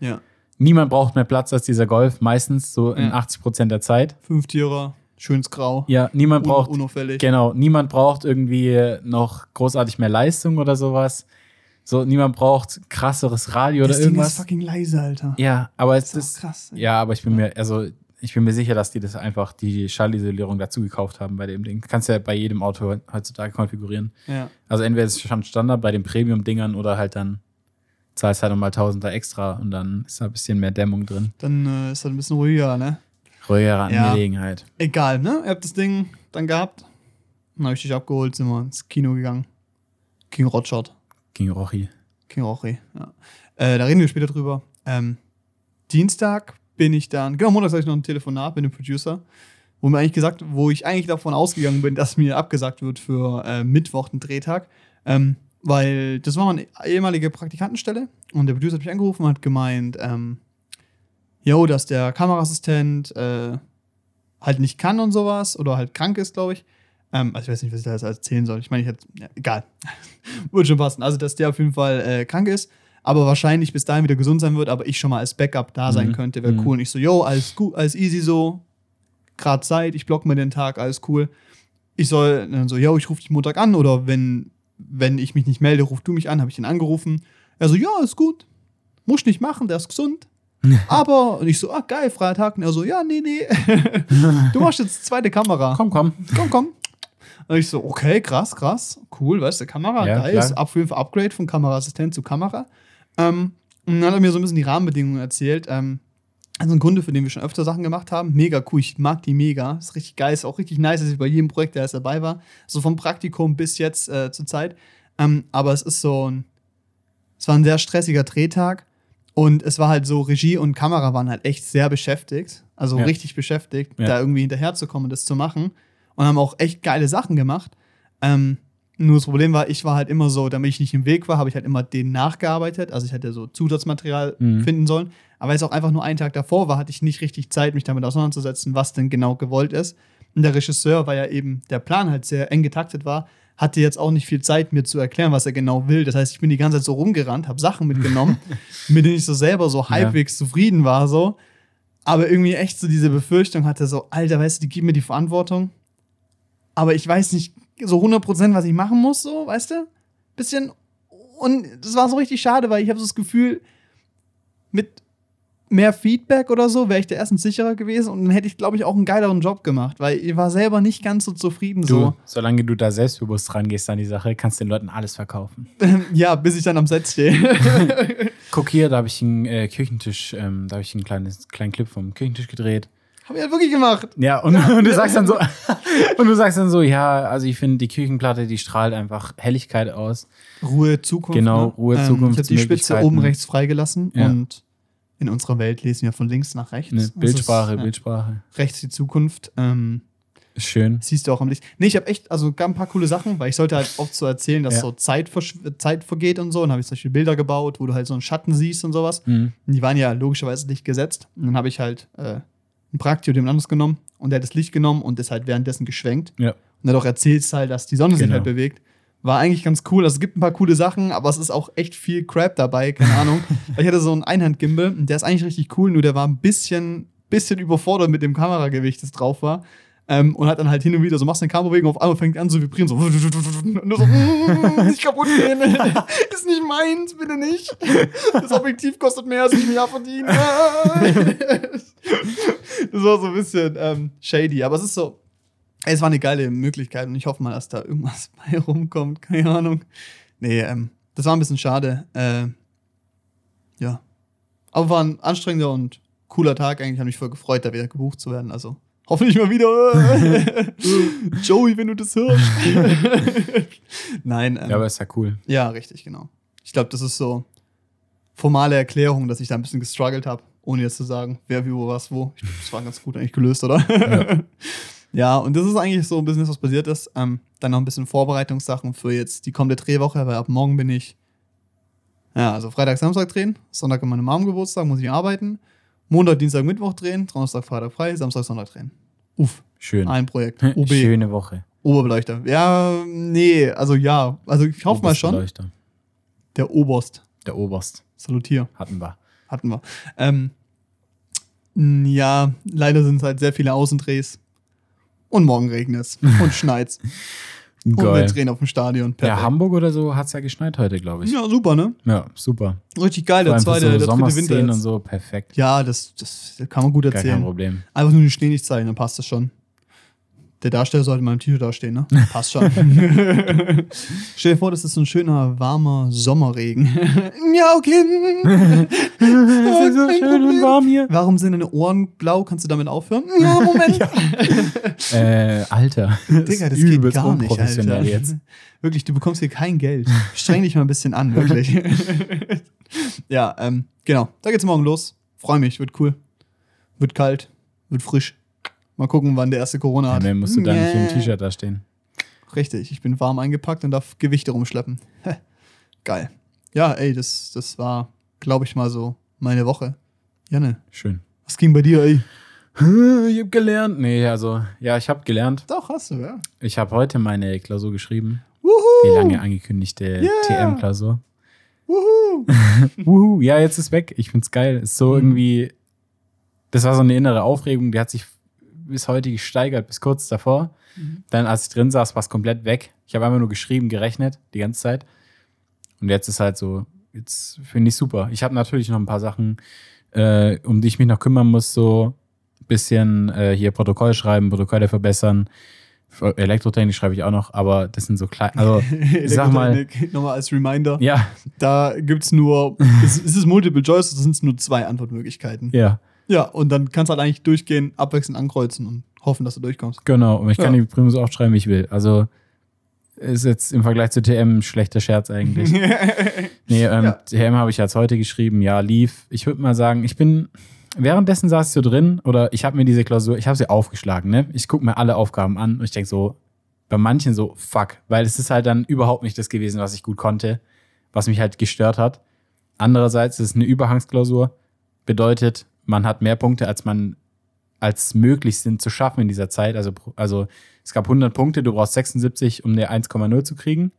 Ja. Niemand braucht mehr Platz als dieser Golf, meistens so in Ja. 80 Prozent der Zeit. Fünftierer, schönes Grau. Ja, niemand un- braucht, unauffällig. genau, niemand braucht irgendwie noch großartig mehr Leistung oder sowas. So, niemand braucht krasseres Radio das oder Ding ist irgendwas. fucking leise, Alter. Ja, aber es Das ist ist, krass. ey. ja, aber ich bin mir, also ich bin mir sicher, dass die das einfach die Schallisolierung dazu gekauft haben bei dem Ding. Kannst ja bei jedem Auto heutzutage konfigurieren. ja. Also entweder ist es schon Standard bei den Premium-Dingern oder halt dann zahlst halt nochmal Tausender extra und dann ist da ein bisschen mehr Dämmung drin. Dann äh, ist das ein bisschen ruhiger, ne? Ruhigere Ja. Angelegenheit. Egal, ne? Ihr habt das Ding dann gehabt. Dann habe ich dich abgeholt, sind wir ins Kino gegangen. King Rotshot. King Rochi. King Rochi, ja. Äh, da reden wir später drüber. Ähm, Dienstag bin ich dann, genau, Montag hatte ich noch ein Telefonat mit dem Producer, wo mir eigentlich gesagt, wo ich eigentlich davon ausgegangen bin, dass mir abgesagt wird für äh, Mittwoch, den Drehtag. Ähm, weil das war meine ehemalige Praktikantenstelle und der Producer hat mich angerufen und hat gemeint, ähm, dass der Kameraassistent äh, halt nicht kann und sowas oder halt krank ist, glaube ich. Ähm, also ich weiß nicht, was ich da jetzt erzählen soll. Ich meine, ich hätte, ja, egal. Würde schon passen. Also, dass der auf jeden Fall äh, krank ist, aber wahrscheinlich bis dahin wieder gesund sein wird, aber ich schon mal als Backup da sein Mhm. könnte, wäre Mhm. cool. Und ich so, yo, alles gut, alles easy so. Grad Zeit, ich block mir den Tag, alles cool. Ich soll dann so, yo, ich rufe dich Montag an oder wenn, wenn ich mich nicht melde, ruf du mich an, habe ich ihn angerufen. Er so, ja, ist gut. Muss nicht machen, der ist gesund. Aber, und ich so, ah, geil, freier Tag. Und er so, ja, nee, nee. du machst jetzt zweite Kamera Komm, komm. komm, komm. Und ich so, okay, krass, krass, cool, weißt du, Kamera, Ja, geil, klar. ist auf jeden Fall Upgrade von Kameraassistent zu Kamera. Ähm, und dann hat er mir so ein bisschen die Rahmenbedingungen erzählt. Ähm, also ein Kunde, für den wir schon öfter Sachen gemacht haben, mega cool, ich mag die mega, ist richtig geil, ist auch richtig nice, dass ich bei jedem Projekt, der jetzt dabei war, so vom Praktikum bis jetzt äh, zur Zeit. Ähm, aber es ist so ein, es war ein sehr stressiger Drehtag und es war halt so, Regie und Kamera waren halt echt sehr beschäftigt, also Ja. richtig beschäftigt, Ja. da irgendwie hinterherzukommen, das zu machen und haben auch echt geile Sachen gemacht. Ähm, nur das Problem war, ich war halt immer so, damit ich nicht im Weg war, habe ich halt immer den nachgearbeitet. Also ich hätte so Zusatzmaterial Mhm. finden sollen. Aber weil es auch einfach nur einen Tag davor war, hatte ich nicht richtig Zeit, mich damit auseinanderzusetzen, was denn genau gewollt ist. Und der Regisseur, weil ja eben der Plan halt sehr eng getaktet war, hatte jetzt auch nicht viel Zeit, mir zu erklären, was er genau will. Das heißt, ich bin die ganze Zeit so rumgerannt, habe Sachen mitgenommen, mit denen ich so selber so halbwegs zufrieden war, so. Aber irgendwie echt so diese Befürchtung hatte, so, Alter, weißt du, die geben mir die Verantwortung, aber ich weiß nicht so 100% was ich machen muss, so, weißt du? Bisschen. Und das war so richtig schade, weil ich habe so das Gefühl, mit mehr Feedback oder so wäre ich der erstens sicherer gewesen und dann hätte ich, glaube ich, auch einen geileren Job gemacht, weil ich war selber nicht ganz so zufrieden. Du, So. solange du da selbstbewusst rangehst an die Sache, kannst du den Leuten alles verkaufen. ja, bis ich dann am Set stehe. Guck hier, da habe ich einen äh, Küchentisch, ähm, da habe ich einen kleines, kleinen Clip vom Küchentisch gedreht. Hab ich halt wirklich gemacht. Ja, und, und du sagst dann so, und du sagst dann so, ja, also ich finde die Küchenplatte, die strahlt einfach Helligkeit aus. Ruhe, Zukunft. Genau, ne? Ruhe, Ähm, ich habe die Spitze oben rechts freigelassen Ja. und in unserer Welt lesen wir von links nach rechts. Das Bildsprache, ist, ja, Bildsprache. Rechts die Zukunft. Ähm, schön. siehst du auch am Licht. Nee, ich habe echt, also gab ein paar coole Sachen, weil ich sollte halt oft so erzählen, dass Ja. so Zeit, Zeit vergeht und so. Und habe ich solche Bilder gebaut, wo du halt so einen Schatten siehst und sowas. Mhm. Und die waren ja logischerweise nicht gesetzt. Und dann habe ich halt äh, ein Prakti oder jemand anderes genommen und der hat das Licht genommen und ist halt währenddessen geschwenkt. Ja. Und hat auch erzählt halt, dass die Sonne sich Genau. halt bewegt. War eigentlich ganz cool. Also es gibt ein paar coole Sachen, aber es ist auch echt viel Crap dabei, keine Ahnung. Ich hatte so einen Einhandgimbal und der ist eigentlich richtig cool, nur der war ein bisschen, bisschen überfordert mit dem Kameragewicht, das drauf war. Ähm, und hat dann halt hin und wieder so, machst eine Kamerabewegung, auf einmal fängt an zu vibrieren, so. Und so, mm, nicht kaputt gehen. ist nicht meins, bitte nicht. Das Objektiv kostet mehr, als ich mir verdiene. das war so ein bisschen ähm, shady, aber es ist so, es war eine geile Möglichkeit und ich hoffe mal, dass da irgendwas bei rumkommt. Keine Ahnung. Nee, ähm, das war ein bisschen schade. Äh, ja. Aber war ein anstrengender und cooler Tag. Eigentlich habe mich voll gefreut, da wieder gebucht zu werden. Also hoffentlich mal wieder. Joey, wenn du das hörst. Nein. Ähm, Ja, aber ist ja cool. ja, richtig, genau. Ich glaube, das ist so formale Erklärung, dass ich da ein bisschen gestruggelt habe, ohne jetzt zu sagen, wer wie wo was wo. Ich das war ganz gut eigentlich gelöst, oder? Ja. ja, und das ist eigentlich so ein bisschen, was passiert ist. Ähm, dann noch ein bisschen Vorbereitungssachen für jetzt die kommende Drehwoche, weil ab morgen bin ich Ja, also Freitag, Samstag drehen, Sonntag in meinem Mom Geburtstag, muss ich arbeiten. Montag, Dienstag, Mittwoch drehen, Donnerstag, Freitag frei, Samstag, Sonntag drehen. Uff, Schön. ein Projekt. OB, Schöne Woche. Oberbeleuchter. Ja, nee, also ja. Also ich hoffe mal schon. Oberstbeleuchter. Der Oberst. Der Oberst Salutier. hatten wir. Hatten wir. Ähm, ja, leider sind es halt sehr viele Außendrehs. Und morgen regnet es. Und Und Geil. drehen auf dem Stadion. Ja, Hamburg oder so hat es ja geschneit heute, glaube ich. Ja, super, ne? Ja, super. Richtig geil, der zweite, so der dritte Winter jetzt. und so, perfekt. Ja, das, das kann man gut Gar kein erzählen. Problem. Einfach nur den Schnee nicht zeigen, dann passt das schon. Der Darsteller sollte mal im T-Shirt dastehen, ne? Passt schon. Stell dir vor, das ist so ein schöner, warmer Sommerregen. ja, okay. Es ist so kein schön und Problem. warm hier. Warum sind deine Ohren blau? Kannst du damit aufhören? Ja, Moment. Äh, Alter. Digga, das geht gar nicht, Alter. jetzt. Wirklich, du bekommst hier kein Geld. Streng dich mal ein bisschen an, wirklich. ja, ähm, genau. Da geht's morgen los. Freue mich, wird cool. Wird kalt, wird frisch. Mal gucken, wann der erste Corona Ja, hat. dann musst du da nicht im. T-Shirt da stehen. Richtig, ich bin warm eingepackt und darf Gewichte rumschleppen. Geil. Ja, ey, das, das war, glaube ich, mal so meine Woche. Janne, Schön. was ging bei dir, ey? Ich hab gelernt. Nee, also, ja, ich habe gelernt. Doch, hast du, ja. Ich habe heute meine Klausur geschrieben. Wuhu! Die lange angekündigte Yeah. TM-Klausur. Wuhu! Wuhu, ja, jetzt ist weg. Ich find's geil. Ist so Mhm. irgendwie, das war so eine innere Aufregung, die hat sich bis heute gesteigert, bis kurz davor. Mhm. Dann, als ich drin saß, war es komplett weg. Ich habe einfach nur geschrieben, gerechnet, die ganze Zeit. Und jetzt ist halt so, jetzt finde ich super. Ich habe natürlich noch ein paar Sachen, äh, um die ich mich noch kümmern muss, so ein bisschen äh, hier Protokoll schreiben, Protokolle verbessern. Elektrotechnik schreibe ich auch noch, aber das sind so klein, also ich sag mal, Nochmal als Reminder. ja, Da gibt es nur, es, es ist Multiple Choice, da sind es nur zwei Antwortmöglichkeiten. ja. Ja, und dann kannst du halt eigentlich durchgehen, abwechselnd ankreuzen und hoffen, dass du durchkommst. Genau, und ich kann Ja. die Primus auch schreiben, wie ich will. Also ist jetzt im Vergleich zu TM ein schlechter Scherz eigentlich. nee, ähm, Ja. TM habe ich jetzt heute geschrieben, ja, lief. Ich würde mal sagen, ich bin, währenddessen saß ich so drin oder ich habe mir diese Klausur, ich habe sie aufgeschlagen, ne? Ich gucke mir alle Aufgaben an und ich denke so, bei manchen so, fuck, weil es ist halt dann überhaupt nicht das gewesen, was ich gut konnte, was mich halt gestört hat. Andererseits ist es eine Überhangsklausur, bedeutet, man hat mehr Punkte, als man als möglich sind zu schaffen in dieser Zeit. Also, also es gab 100 Punkte, du brauchst 76, um eine 1,0 zu kriegen.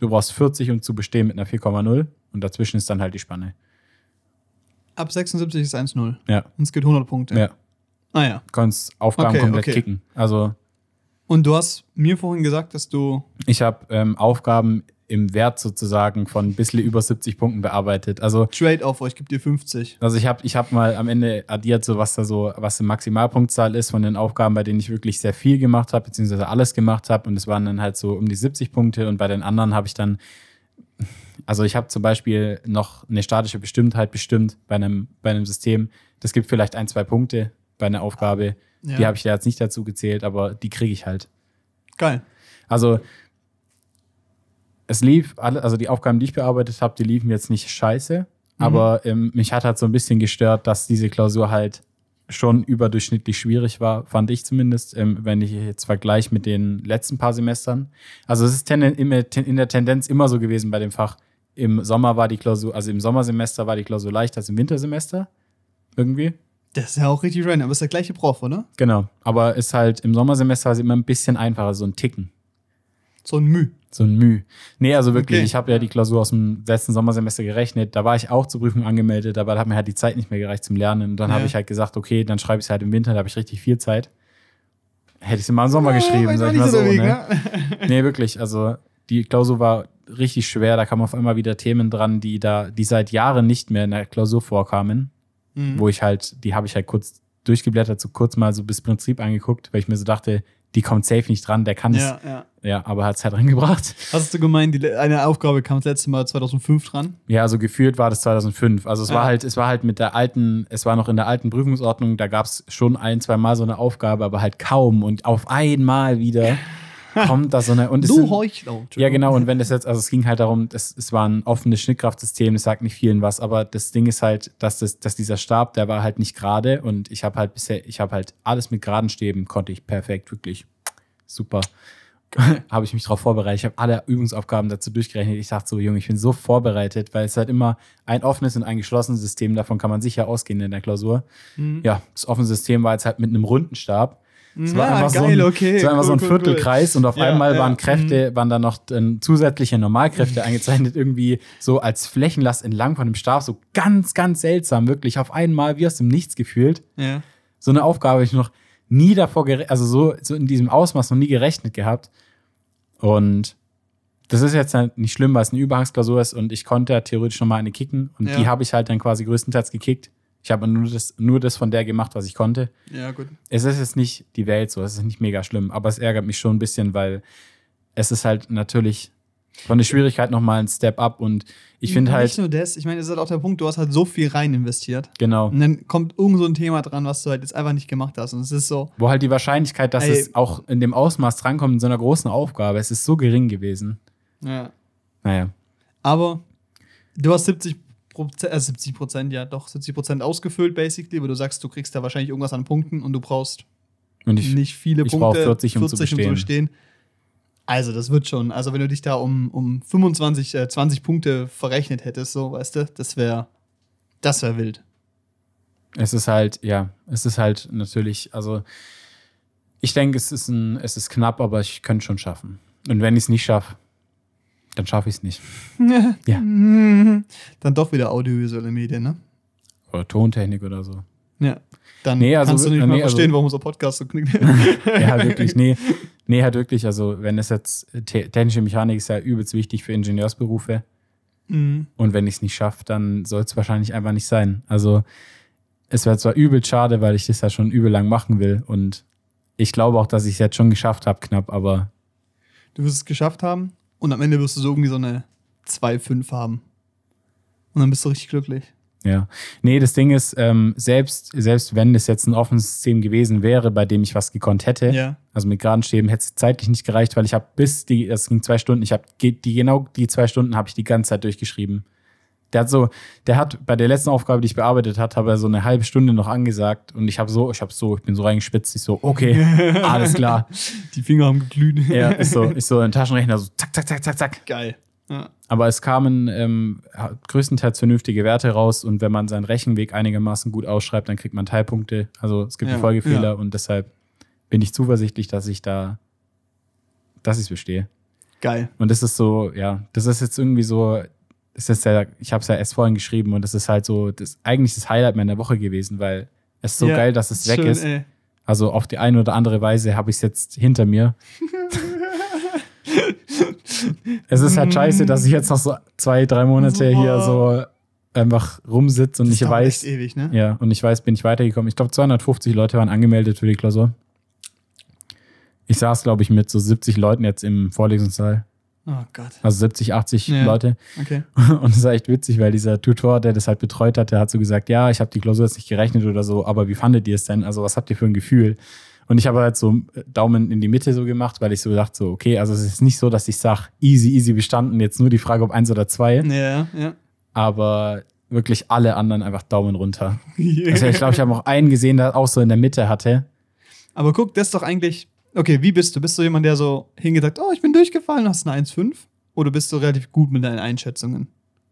Du brauchst 40, um zu bestehen mit einer 4,0. Und dazwischen ist dann halt die Spanne. Ab 76 ist 1-0. Ja, Und es geht 100 Punkte. ja. Ah ja. Du kannst Aufgaben Okay, komplett okay. kicken. Also Und du hast mir vorhin gesagt, dass du. ich habe ähm, Aufgaben im Wert sozusagen von ein bisschen über 70 Punkten bearbeitet. Also Trade-off, ich gebe dir 50. Also ich habe ich hab mal am Ende addiert, so was da so, was die Maximalpunktzahl ist von den Aufgaben, bei denen ich wirklich sehr viel gemacht habe, beziehungsweise alles gemacht habe. Und es waren dann halt so um die 70 Punkte. Und bei den anderen habe ich dann, also ich habe zum Beispiel noch eine statische Bestimmtheit bestimmt bei einem, bei einem System. Das gibt vielleicht ein, zwei Punkte bei einer Aufgabe. Ja. Die habe ich da jetzt nicht dazu gezählt, aber die kriege ich halt. Geil. Also es lief, alle, also die Aufgaben, die ich bearbeitet habe, die liefen jetzt nicht scheiße, aber ähm, mich hat halt so ein bisschen gestört, dass diese Klausur halt schon überdurchschnittlich schwierig war, fand ich zumindest, ähm, wenn ich jetzt vergleiche mit den letzten paar Semestern. Also es ist in der Tendenz immer so gewesen bei dem Fach. Im Sommer war die Klausur, also im Sommersemester war die Klausur leichter als im Wintersemester. Irgendwie. Das ist ja auch richtig random, aber ist der gleiche Prof, oder? Genau. Aber ist halt im Sommersemester war sie immer ein bisschen einfacher, so ein Ticken. So ein Müh. So ein Müh. Nee, also wirklich, Okay. ich habe ja die Klausur aus dem letzten Sommersemester gerechnet. Da war ich auch zur Prüfung angemeldet, aber da hat mir halt die Zeit nicht mehr gereicht zum Lernen. Und dann Ja. habe ich halt gesagt, okay, dann schreibe ich es halt im Winter, da habe ich richtig viel Zeit. Hätte ich sie mal im Sommer geschrieben, weiß sag ich mal so. Weg, ne? Nee, wirklich, also die Klausur war richtig schwer. Da kamen auf einmal wieder Themen dran, die da, die seit Jahren nicht mehr in der Klausur vorkamen, Mhm. wo ich halt, die habe ich halt kurz durchgeblättert, so kurz mal so bis Prinzip angeguckt, weil ich mir so dachte, die kommt safe nicht dran, der kann es. Ja, ja. Ja, aber hat es halt reingebracht. Hast du gemeint? Die, eine Aufgabe kam das letzte Mal 2005 dran. Ja, also gefühlt war das 2005. Also es Ja. war halt, es war halt mit der alten, es war noch in der alten Prüfungsordnung, da gab es schon ein, zwei Mal so eine Aufgabe, aber halt kaum. Und auf einmal wieder kommt da so eine. Und Du sind, Heuchler. ja, genau. Und wenn das jetzt, also es ging halt darum, das, es war ein offenes Schnittkraftsystem, das sagt nicht vielen was, aber das Ding ist halt, dass, das, dass dieser Stab, der war halt nicht gerade und ich habe halt bisher, ich habe halt alles mit geraden Stäben, konnte ich perfekt, wirklich super. habe ich mich darauf vorbereitet. Ich habe alle Übungsaufgaben dazu durchgerechnet. Ich dachte so, Junge, ich bin so vorbereitet, weil es halt immer ein offenes und ein geschlossenes System, davon kann man sicher ausgehen in der Klausur. Mhm. Ja, das offene System war jetzt halt mit einem runden Stab. Es war Ja, einfach so geil, ein, okay, es war einfach so ein cool, cool, cool. Viertelkreis und auf Ja, einmal waren mhm. Kräfte, waren dann noch äh, zusätzliche Normalkräfte eingezeichnet, irgendwie so als Flächenlast entlang von dem Stab, so ganz, ganz seltsam, wirklich auf einmal wie aus dem Nichts gefühlt so eine Aufgabe habe ich noch nie davor, also so, so in diesem Ausmaß noch nie gerechnet gehabt. Und das ist jetzt halt nicht schlimm, weil es eine Überhangsklausur ist und ich konnte ja theoretisch noch mal eine kicken und Ja. die habe ich halt dann quasi größtenteils gekickt. Ich habe nur das, nur das von der gemacht, was ich konnte. Ja, gut. Es ist jetzt nicht die Welt so, es ist nicht mega schlimm, aber es ärgert mich schon ein bisschen, weil es ist halt natürlich von der Schwierigkeit noch mal ein Step up und ich finde halt, Nicht nur das, ich meine, das ist halt auch der Punkt, du hast halt so viel rein investiert. genau, Und dann kommt irgend so ein Thema dran, was du halt jetzt einfach nicht gemacht hast. Und es ist so, wo halt die Wahrscheinlichkeit, dass Ey. es auch in dem Ausmaß drankommt in so einer großen Aufgabe, es ist so gering gewesen. ja. Naja. Aber du hast 70 Prozent, äh 70 Prozent, ja doch, 70 Prozent ausgefüllt, basically, aber du sagst, du kriegst da wahrscheinlich irgendwas an Punkten und du brauchst Und ich, nicht viele ich Punkte. brauch 40, um zu bestehen. bestehen. Also, das wird schon. Also, wenn du dich da um, um 25, äh, 20 Punkte verrechnet hättest, so, weißt du, das wäre das wäre wild. es ist halt, ja, es ist halt natürlich, also ich denke, es ist ein, es ist knapp, aber ich könnte schon schaffen. Und wenn ich es nicht schaffe, dann schaffe ich es nicht. Ja. Dann doch wieder audiovisuelle Medien, ne? Oder Tontechnik oder so. Ja. Dann Nee, also- kannst du nicht nee, mal also- verstehen, warum unser Podcast so klingt. Ja, wirklich, nee. Nee, halt wirklich, also wenn es jetzt, te technische Mechanik ist ja übelst wichtig für Ingenieursberufe. Mhm. Und wenn ich es nicht schaffe, dann soll es wahrscheinlich einfach nicht sein. Also es wäre zwar übel schade, weil ich das ja schon übel lang machen will. Und ich glaube auch, dass ich es jetzt schon geschafft habe, knapp, aber Du wirst es geschafft haben und am Ende wirst du so irgendwie so eine 2,5 haben. Und dann bist du richtig glücklich. Ja. Nee, das Ding ist, ähm, selbst, selbst wenn das jetzt ein offenes System gewesen wäre, bei dem ich was gekonnt hätte, Ja. also mit geraden Stäben, hätte es zeitlich nicht gereicht, weil ich habe bis die, es ging zwei Stunden, ich habe die genau die zwei Stunden habe ich die ganze Zeit durchgeschrieben. Der hat so, der hat bei der letzten Aufgabe, die ich bearbeitet hat, habe er so eine halbe Stunde noch angesagt und ich habe so, ich habe so, ich bin so reingespitzt, ich so, okay, alles klar. Die Finger haben geglüht. Ja, ist so, ich so ein Taschenrechner, so zack, zack, zack, zack, zack. Geil. Ja. Aber es kamen ähm, größtenteils vernünftige Werte raus und wenn man seinen Rechenweg einigermaßen gut ausschreibt, dann kriegt man Teilpunkte. Also es gibt Ja, Folgefehler ja. und deshalb bin ich zuversichtlich, dass ich da, dass ich es bestehe. Geil. Und das ist so, ja, das ist jetzt irgendwie so, das ist ja, ich habe es ja erst vorhin geschrieben und das ist halt so, das eigentlich das Highlight meiner Woche gewesen, weil es ist so Ja, geil, dass es weg schön, ist. ey. Also auf die eine oder andere Weise habe ich es jetzt hinter mir. es ist halt scheiße, dass ich jetzt noch so zwei, drei Monate Boah. hier so einfach rumsitze und Das ich weiß, ewig, ne? ja, und ich weiß, bin ich weitergekommen. Ich glaube, 250 Leute waren angemeldet für die Klausur. Ich saß, glaube ich, mit so 70 Leuten jetzt im Vorlesungssaal. Oh Gott. Also 70, 80 Ja. Leute. Okay. Und das war echt witzig, weil dieser Tutor, der das halt betreut hat, der hat so gesagt, ja, ich habe die Klausur jetzt nicht gerechnet oder so, aber wie fandet ihr es denn? Also was habt ihr für ein Gefühl? Und ich habe halt so Daumen in die Mitte so gemacht, weil ich so dachte, so, okay, also es ist nicht so, dass ich sage, easy, easy bestanden, jetzt nur die Frage, ob eins oder zwei, Ja, ja. aber wirklich alle anderen einfach Daumen runter. Also ich glaube, ich habe auch einen gesehen, der auch so in der Mitte hatte. Aber guck, das ist doch eigentlich. Okay, wie bist du? Bist du jemand, der so hingesagt, oh, ich bin durchgefallen, hast eine 1,5? Oder bist du relativ gut mit deinen Einschätzungen?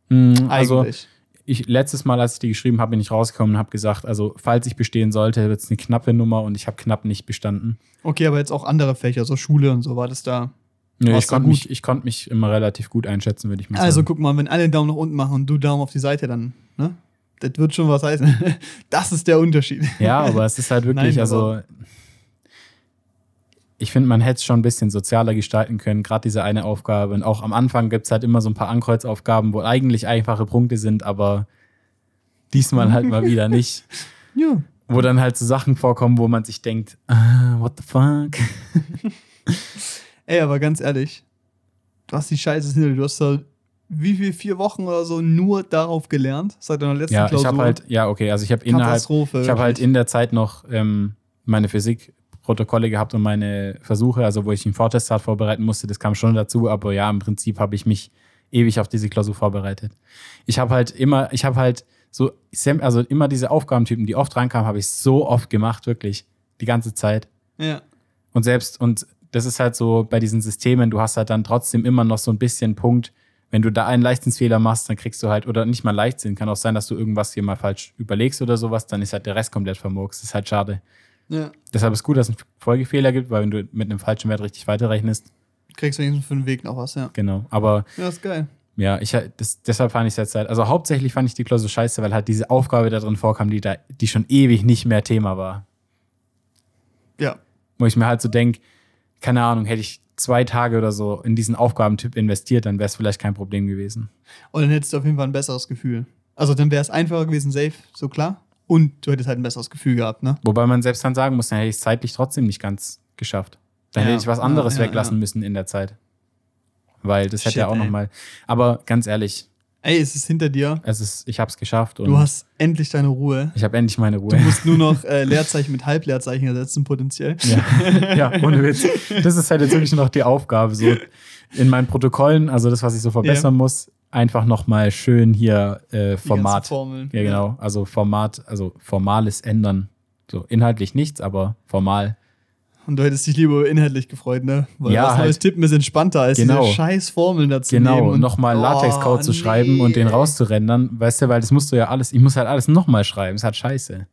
Mm, Also Eigentlich. ich, letztes Mal, als ich die geschrieben habe, bin ich rausgekommen und habe gesagt, also falls ich bestehen sollte, wird es eine knappe Nummer und ich habe knapp nicht bestanden. Okay, aber jetzt auch andere Fächer, so Schule und so, war das da. Nö, ich konnte mich, ich konnt mich immer relativ gut einschätzen, würde ich mal Also sagen. guck mal, wenn alle einen Daumen nach unten machen und du Daumen auf die Seite, dann, ne? Das wird schon was heißen. Das ist der Unterschied. Ja, aber es ist halt wirklich, Nein, also ich finde, man hätte es schon ein bisschen sozialer gestalten können, gerade diese eine Aufgabe. Und auch am Anfang gibt es halt immer so ein paar Ankreuzaufgaben, wo eigentlich einfache Punkte sind, aber diesmal halt mal wieder nicht. Ja. Wo dann halt so Sachen vorkommen, wo man sich denkt, ah, what the fuck? Ey, aber ganz ehrlich, du hast die Scheiße hinter dir. Du hast da wie viel, vier Wochen oder so nur darauf gelernt, seit deiner letzten Ja, Klausur. ich habe halt, ja, okay, also ich habe innerhalb, ich habe halt in der Zeit noch ähm, meine Physikprotokolle gehabt und meine Versuche, also wo ich einen Vortestat vorbereiten musste, das kam schon dazu, aber ja, im Prinzip habe ich mich ewig auf diese Klausur vorbereitet. Ich habe halt immer, ich habe halt so, also immer diese Aufgabentypen, die oft rankamen, habe ich so oft gemacht, wirklich, die ganze Zeit. Ja. Und selbst, und das ist halt so bei diesen Systemen, du hast halt dann trotzdem immer noch so ein bisschen Punkt, wenn du da einen Leichtsinnsfehler machst, dann kriegst du halt, oder nicht mal Leichtsinn, kann auch sein, dass du irgendwas hier mal falsch überlegst oder sowas, dann ist halt der Rest komplett vermurkst. Das ist halt schade. Ja. Deshalb ist gut, dass es einen Folgefehler gibt, weil wenn du mit einem falschen Wert richtig weiterrechnest, Kriegst wenigstens für den Weg noch was, ja. genau. Aber Ja, ist geil. ja, ich, das, deshalb fand ich es jetzt halt, also hauptsächlich fand ich die Klausur scheiße, weil halt diese Aufgabe da drin vorkam, die da, die schon ewig nicht mehr Thema war. Ja. Wo ich mir halt so denke, keine Ahnung, hätte ich zwei Tage oder so in diesen Aufgabentyp investiert, dann wäre es vielleicht kein Problem gewesen. Und dann hättest du auf jeden Fall ein besseres Gefühl. Also dann wäre es einfacher gewesen, safe, so klar. Und du hättest halt ein besseres Gefühl gehabt, ne? Wobei man selbst dann sagen muss, dann hätte ich es zeitlich trotzdem nicht ganz geschafft. Dann Ja, hätte ich was anderes ja, ja, weglassen müssen in der Zeit. Weil das hätte Shit, ja auch nochmal. Aber ganz ehrlich, Ey, es ist hinter dir. es ist, ich habe es geschafft und Du hast endlich deine Ruhe. ich habe endlich meine Ruhe. Du musst nur noch äh, Leerzeichen mit Halbleerzeichen ersetzen, potenziell. Ja, ja, ohne Witz. Das ist halt jetzt wirklich noch die Aufgabe, so in meinen Protokollen, also das, was ich so verbessern muss, einfach nochmal schön hier äh, Format. Ja, genau. Also Format, also formales ändern. So inhaltlich nichts, aber formal. Und du hättest dich lieber inhaltlich gefreut, ne? Weil Ja, was halt. neues Tippen ist entspannter, als Genau. diese scheiß Formeln dazu nehmen. Genau, und- nochmal Oh, Latex-Code zu nee. schreiben und den rauszurendern, weißt du, weil das musst du ja alles, ich muss halt alles nochmal schreiben, ist halt scheiße.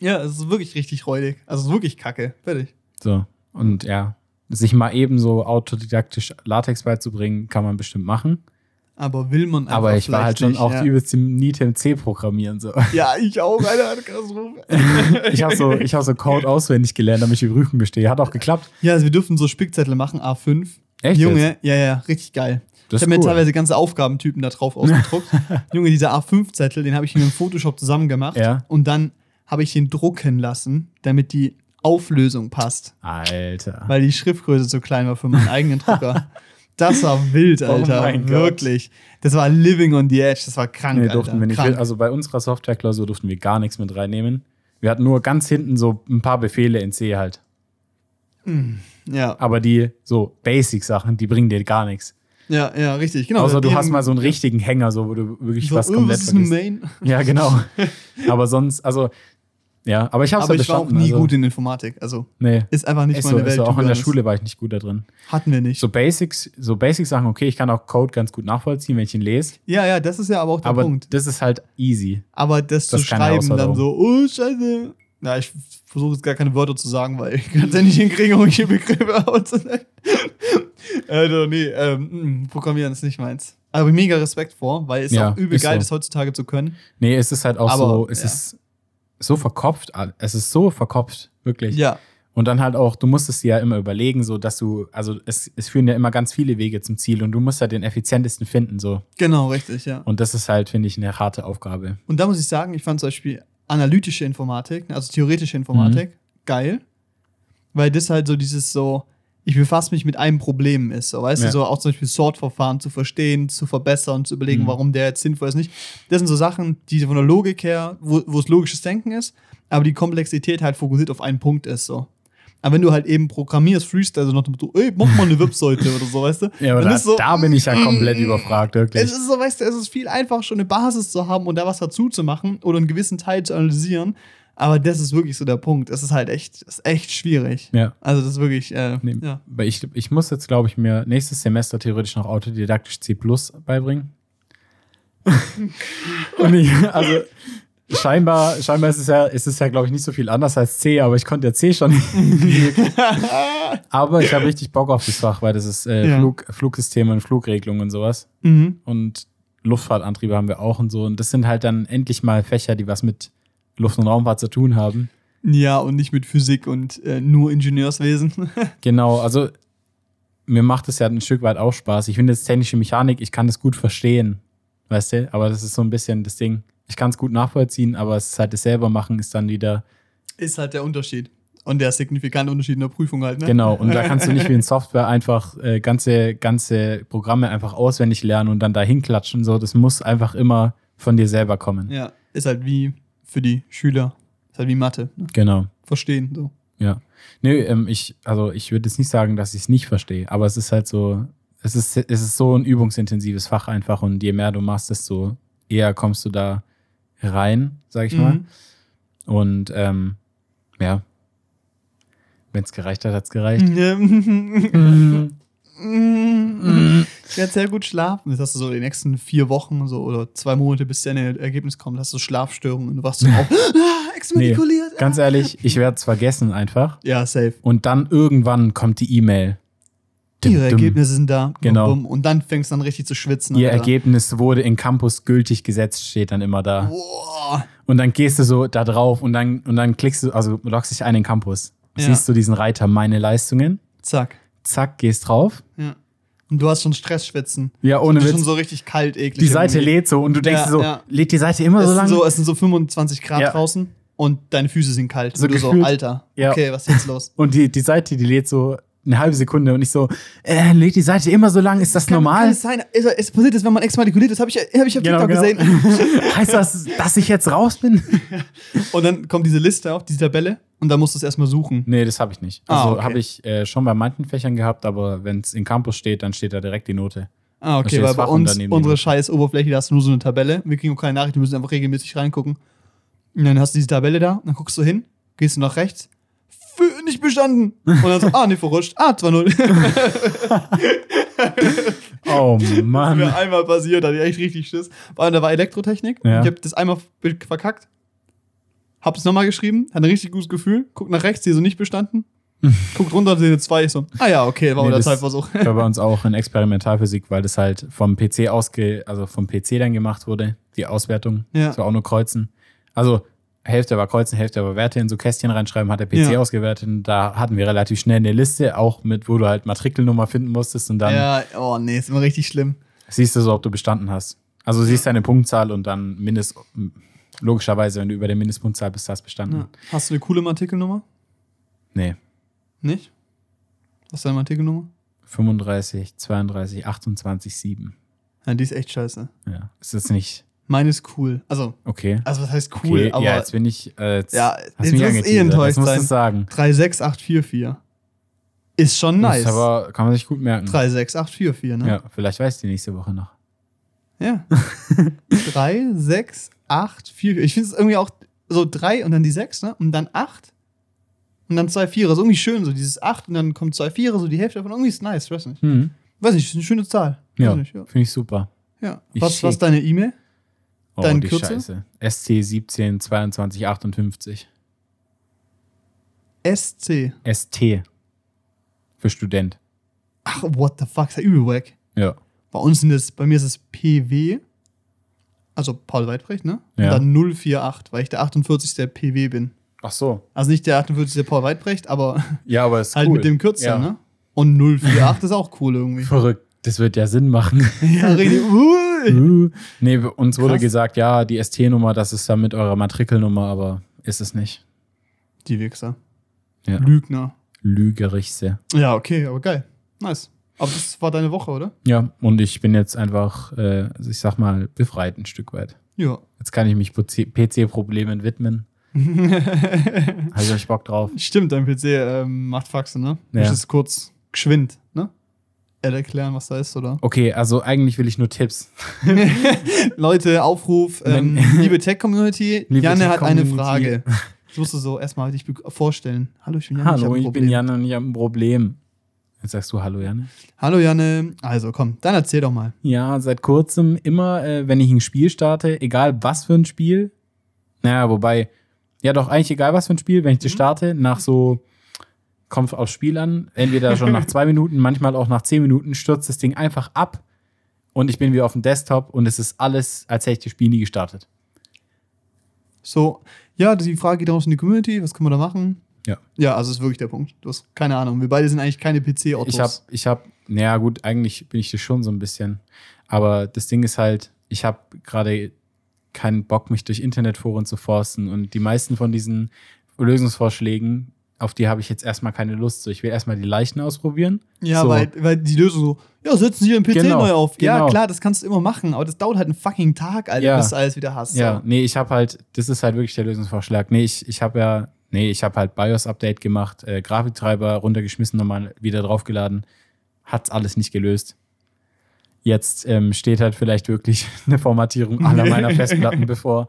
Ja, es ist wirklich richtig räudig. Also es ist wirklich kacke. Fertig. So, und ja, sich mal eben so autodidaktisch Latex beizubringen, kann man bestimmt machen. Aber will man einfach Aber ich war halt schon nicht, auch ja. übelst im Niete im C-Programmieren. So. Ja, ich auch, Alter. Katastrophe. Ich habe so, ich hab so Code auswendig gelernt, damit ich die Prüfung bestehe. Hat auch geklappt. Ja, also wir dürfen so Spickzettel machen, A5. Echt Junge, jetzt? ja, ja, richtig geil. Das ich habe mir cool. teilweise ganze Aufgabentypen da drauf ausgedruckt. Junge, dieser A5-Zettel, den habe ich mir im Photoshop zusammen gemacht. Ja. Und dann habe ich ihn drucken lassen, damit die Auflösung passt. Alter. Weil die Schriftgröße zu klein war für meinen eigenen Drucker. Das war wild, Alter. Oh mein Gott. Wirklich. Das war living on the edge. Das war krank, Nee, Alter. durften wir nicht. Krank. Also bei unserer Softwareklausur durften wir gar nichts mit reinnehmen. Wir hatten nur ganz hinten so ein paar Befehle in C halt. ja. Aber die so Basic-Sachen, die bringen dir gar nichts. ja, ja, richtig. Genau. Außer du hast mal so einen richtigen Hänger, so wo du wirklich so, was oh, komplett was ist vergisst. Main? Ja, genau. aber sonst, also, ja, aber ich hab's Aber ja ich war auch bestanden. nie also, gut in Informatik. Also Nee. ist einfach nicht Ist so, meine ist Welt. so. to Auch in der. Schule war ich nicht gut da drin. Hatten wir nicht. So Basics, so Basic-Sachen, okay, ich kann auch Code ganz gut nachvollziehen, wenn ich ihn lese. Ja, ja, das ist ja aber auch der Aber Punkt. das ist halt easy. Aber das, Das zu ist schreiben, dann so, oh, scheiße. Ja, ich versuche jetzt gar keine Wörter zu sagen, weil ich kann es ja nicht hinkriegen, um hier Begriffe auszunehmen. also, nee, ähm, mh, Programmieren ist nicht meins. Aber mega Respekt vor, weil es Ja, auch übel ist geil so. ist, heutzutage zu können. Nee, es ist halt auch Aber, so, es ja. ist so verkopft. Es ist so verkopft, wirklich. Ja, Und dann halt auch, du musst es dir ja immer überlegen, so dass du, also es, es führen ja immer ganz viele Wege zum Ziel und du musst ja den effizientesten finden, so. genau, richtig, ja. Und das ist halt, finde ich, eine harte Aufgabe. Und da muss ich sagen, ich fand zum Beispiel analytische Informatik, also theoretische Informatik, Mhm. geil. Weil das halt so dieses so, ich befasse mich mit einem Problem ist. So, weißt Ja. du, so auch zum Beispiel Sortverfahren zu verstehen, zu verbessern, zu überlegen, Mhm. warum der jetzt sinnvoll ist nicht. Das sind so Sachen, die von der Logik her, wo, wo es logisches Denken ist, aber die Komplexität halt fokussiert auf einen Punkt ist. So. Aber wenn du halt eben programmierst, Freestyle, so nach dem Motto, ey, mach mal eine Webseite oder so, weißt du? Ja, aber dann da, ist so, da bin ich ja komplett überfragt, wirklich. es ist so, weißt du, es ist viel einfacher, schon eine Basis zu haben und da was dazu zu machen oder einen gewissen Teil zu analysieren. Aber das ist wirklich so der Punkt. Es ist halt echt, ist echt schwierig. Ja. Also das ist wirklich, äh, Nee, ja. Weil ich, ich muss jetzt, glaube ich, mir nächstes Semester theoretisch noch autodidaktisch C beibringen. Und ich, also scheinbar, scheinbar ist es ja, ist es ja, glaube ich, nicht so viel anders als C, aber ich konnte ja C schon. aber ich habe richtig Bock auf das Fach, weil das ist äh, Ja. Flug, Flugsysteme und Flugregelungen und sowas. Mhm. Und Luftfahrtantriebe haben wir auch und so. Und das sind halt dann endlich mal Fächer, die was mit Luft- und Raumfahrt zu tun haben. Ja, und nicht mit Physik und äh, nur Ingenieurswesen. Genau, also mir macht es ja ein Stück weit auch Spaß. Ich finde jetzt technische Mechanik, ich kann das gut verstehen, weißt du? Aber das ist so ein bisschen das Ding. Ich kann es gut nachvollziehen, aber es ist halt das selber machen ist dann wieder ist halt der Unterschied. Und der signifikante Unterschied in der Prüfung halt, ne? genau. Und da kannst du nicht wie in Software einfach äh, ganze ganze Programme einfach auswendig lernen und dann dahin klatschen. So, das muss einfach immer von dir selber kommen. Ja, ist halt wie für die Schüler. Ist halt wie Mathe. Ne? Genau. Verstehen, so. Ja. Nee, ähm, ich, also ich würde jetzt nicht sagen, dass ich es nicht verstehe, aber es ist halt so, es ist, es ist so ein übungsintensives Fach einfach und je mehr du machst, desto eher kommst du da rein, sag ich mal. Mhm. Und ähm, ja, Wenn es gereicht hat, hat es gereicht. Ich werde sehr gut schlafen. Jetzt hast du so die nächsten vier Wochen so, oder zwei Monate, bis dein Ergebnis kommt, hast du Schlafstörungen und du wachst so auf. ah, exmatrikuliert. Ganz ehrlich, ich werde es vergessen einfach. Ja, safe. Und dann irgendwann kommt die E-Mail. Ihre. Ergebnisse sind da. Genau. Und dann fängst du dann richtig zu schwitzen. Ihr Alter. Ergebnis wurde in Campus gültig gesetzt, steht dann immer da. Boah. Und dann gehst du so da drauf und dann, und dann klickst du, also loggst dich ein in Campus. Ja. Siehst du diesen Reiter, meine Leistungen. Zack. Zack, gehst drauf. Ja. Und du hast schon Stressschwitzen. Ja, ohne Witz. schon so richtig kalt, eklig. die Seite irgendwie. lädt so und du denkst Ja, so, ja. lädt die Seite immer Es, so lang? so, es sind so 25 Grad Ja. draußen und deine Füße sind kalt. So und du so, gefühlt- Alter, Ja. okay, was ist jetzt los? Und die, die Seite, die lädt so eine halbe Sekunde und ich so, äh, lädt die Seite immer so lang? Ist das Kann, kann normal? es sein? Es, es passiert das, wenn man exmatrikuliert ist, habe ich, hab ich auf Genau, TikTok genau. gesehen. heißt das, dass ich jetzt raus bin? Und dann kommt diese Liste auf, diese Tabelle, und dann musst du es erstmal suchen. Nee, das habe ich nicht. Ah, Also okay. habe ich äh, schon bei manchen Fächern gehabt, aber wenn es in Campus steht, dann steht da direkt die Note. Ah, okay, weil bei uns, unsere scheiß Oberfläche, da hast du nur so eine Tabelle. Wir kriegen auch keine Nachricht, wir müssen einfach regelmäßig reingucken. Und dann hast du diese Tabelle da, dann guckst du hin, gehst du nach rechts, nicht bestanden. Und dann so, ah, nee, verrutscht. Ah, 2-0. Oh mir Mann. einmal passiert, da hatte ich echt richtig Schiss. Allem, da war Elektrotechnik. Ja. Ich habe das einmal verkackt. Hab's nochmal geschrieben, hatte ein richtig gutes Gefühl. Guck nach rechts, hier so nicht bestanden. Guckt runter, sehe zwei. Ich so, ah ja, okay, war Nee, das- Zeitversuch. war bei uns auch in Experimentalphysik, weil das halt vom PC ausge, also vom PC dann gemacht wurde, die Auswertung. Ja. Das war auch nur Kreuzen. Also Hälfte war Kreuzen, Hälfte war Werte in so Kästchen reinschreiben, hat der PC Ja. ausgewertet. Und da hatten wir relativ schnell eine Liste, auch mit, wo du halt Matrikelnummer finden musstest und dann Ja, oh nee, ist immer richtig schlimm. siehst du so, ob du bestanden hast. Also du siehst deine Punktzahl und dann mindest, logischerweise, wenn du über der Mindestpunktzahl bist, hast du bestanden. Ja. Hast du eine coole Artikelnummer? Nee. Nicht? Was ist deine Artikelnummer? 35, 32, 28, 7. Ja, die ist echt scheiße. Ja. Ist das nicht Meine ist cool. Also, okay? also was heißt cool? Okay, aber ja, jetzt bin ich. Äh, jetzt Ja, hast jetzt mich wirst du eh enttäuscht Jetzt sein. sagen. 36844. Ist schon Das nice. ist aber kann man sich gut merken. 36844, ne? Ja, vielleicht weiß die nächste Woche noch. Ja. 3, 6, 8, 4. Ich finde es irgendwie auch so 3 und dann die 6, ne? Und dann 8 und dann 2 Vierer. So irgendwie schön, so dieses 8 und dann kommt 2 Vierer, so die Hälfte davon. Irgendwie ist nice, ich weiß nicht. Hm. Weiß nicht, ist eine schöne Zahl. Weiß Ja, ja. finde ich super. ja. Ich Was, was schick. deine E-Mail? Oh, Dein die Kürzel? Scheiße. SC 17 22 58. SC. ST. Für Student. Ach, what the fuck, ist ja übel wack. Ja. Bei uns sind es, bei mir ist es PW, also Paul Weidbrecht, ne? Ja. Und dann 048, weil ich der 48. der PW bin. Ach so. Also nicht der 48. der Paul Weidbrecht, aber Ja, aber ist halt cool. mit dem Kürzel, ja. ne? Und 048 ist auch cool irgendwie. Verrückt. Das wird ja Sinn machen. ja, richtig. Ui. nee, uns wurde Krass. gesagt, ja, die ST-Nummer, das ist dann mit eurer Matrikelnummer, aber ist es nicht. Die Wichser. Ja. Lügner. Lügerichse. Ja, okay, aber geil. Nice. Aber das war deine Woche, oder? Ja, und ich bin jetzt einfach, äh, ich sag mal, befreit ein Stück weit. Ja. Jetzt kann ich mich PC-Problemen widmen. Habe ich euch Bock drauf? Stimmt, dein PC ähm, macht Faxen, ne? Ja. Ja. es kurz geschwind, ne? Erklären, was da ist, oder? Okay, also eigentlich will ich nur Tipps. Leute, Aufruf, ähm, liebe Tech-Community, Janne hat eine. Frage. Das musst du so erstmal dich vorstellen. Hallo, ich bin Janne. Hallo, ich Problem. bin Jan und ich habe ein Problem. Jetzt sagst du Hallo, Janne. Hallo, Janne. Also, komm, dann erzähl doch mal. Ja, seit kurzem immer, äh, wenn ich ein Spiel starte, egal was für ein Spiel, naja, wobei, ja doch, eigentlich egal was für ein Spiel, wenn ich das starte, nach so, kommt aufs Spiel an, entweder schon nach zwei Minuten, manchmal auch nach zehn Minuten, stürzt das Ding einfach ab und ich bin wieder auf dem Desktop und es ist alles, als hätte ich das Spiel nie gestartet. So, ja, die Frage geht raus in die Community. Was können wir da machen? Ja. Ja, also ist wirklich der Punkt. Du hast keine Ahnung. Wir beide sind eigentlich keine PC-Autos. Ich habe, ich habe, naja gut, eigentlich bin ich das schon so ein bisschen. Aber das Ding ist halt, ich habe gerade keinen Bock, mich durch Internetforen zu forsten. Und die meisten von diesen Lösungsvorschlägen, auf die habe ich jetzt erstmal keine Lust. So, ich will erstmal die leichten ausprobieren. Ja, so. weil, weil die Lösung so, ja, setzen Sie Ihren PC Genau, neu auf. Ja, genau. klar, das kannst du immer machen, aber das dauert halt einen fucking Tag, Alter, Ja. bis du alles wieder hast. Ja, So. nee, ich habe halt, das ist halt wirklich der Lösungsvorschlag. Nee, ich, ich habe ja, nee, ich habe halt BIOS-Update gemacht, äh, Grafiktreiber runtergeschmissen, nochmal wieder draufgeladen. Hat's alles nicht gelöst. Jetzt ähm, steht halt vielleicht wirklich eine Formatierung aller meiner Festplatten bevor.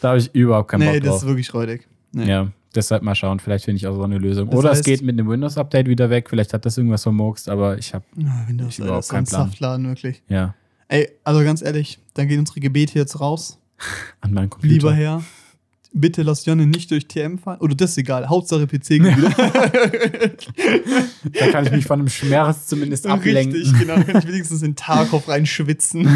Da habe ich überhaupt keinen Nee, Bock das drauf. ist wirklich räudig. Nee. Ja, Deshalb mal schauen, vielleicht finde ich auch so eine Lösung. Das Oder es heißt- geht mit einem Windows-Update wieder weg. Vielleicht hat das irgendwas vermurkst, aber ich habe, Windows, Ich überhaupt keinen Plan. Saftladen, wirklich. ja, Ey, also ganz ehrlich, dann gehen unsere Gebete jetzt raus. an meinem Computer. Lieber Herr, bitte lass Jonne nicht durch TM fahren. Oder das ist egal, Hauptsache PC geht wieder. Da kann ich mich von dem Schmerz zumindest ablenken. Richtig, genau. Kann ich wenigstens in Tarkov reinschwitzen.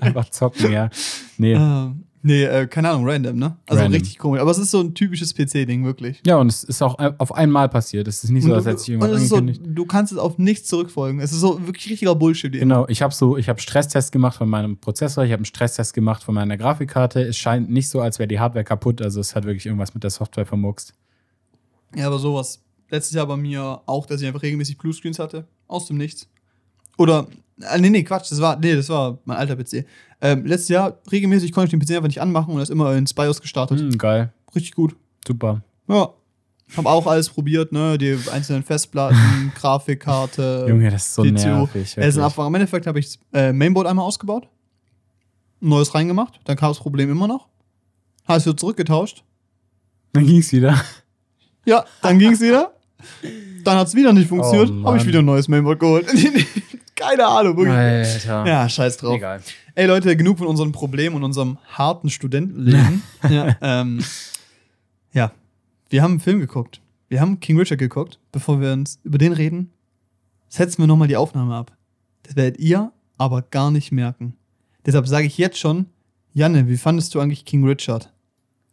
Einfach zocken, ja. Nee. Ähm, nee, äh, keine Ahnung, random, ne? Also Random. richtig komisch. Aber es ist so ein typisches PC-Ding, wirklich. Ja, und es ist auch auf einmal passiert. Es ist nicht so, als hätte und irgendwas es ist so, angekündigt. du kannst es auf nichts zurückfolgen. Es ist so wirklich richtiger Bullshit. eben. Genau, ich habe so, ich habe Stresstest gemacht von meinem Prozessor, ich habe einen Stresstest gemacht von meiner Grafikkarte. Es scheint nicht so, als wäre die Hardware kaputt, also es hat wirklich irgendwas mit der Software vermuckst. Ja, aber sowas. Letztes Jahr bei mir auch, dass ich einfach regelmäßig Bluescreens hatte. Aus dem Nichts. Oder, äh, nee, nee, Quatsch, das war, nee, das war mein alter PC. Ähm, letztes Jahr regelmäßig konnte ich den PC einfach nicht anmachen und er ist immer ins BIOS gestartet. Hm, geil, Richtig gut. super. Ja. Hab auch alles probiert, ne? Die einzelnen Festplatten, Grafikkarte. Junge, das ist so PCU. nervig. Er ist ein wirklich. Abfang. Im Endeffekt habe ich das äh, Mainboard einmal ausgebaut, neues reingemacht, dann kam das Problem immer noch. Es wieder zurückgetauscht. Dann ging's wieder. Ja, dann ging es wieder. Dann hat es wieder nicht funktioniert. Oh, habe ich wieder ein neues Mainboard geholt. Keine Ahnung, wirklich. Alter. Ja, scheiß drauf. Egal. Ey Leute, genug von unseren Problemen und unserem harten Studentenleben. ja, ähm, ja, wir haben einen Film geguckt. Wir haben King Richard geguckt. Bevor wir uns über den reden, setzen wir nochmal die Aufnahme ab. Das werdet ihr aber gar nicht merken. Deshalb sage ich jetzt schon, Janne, wie fandest du eigentlich King Richard?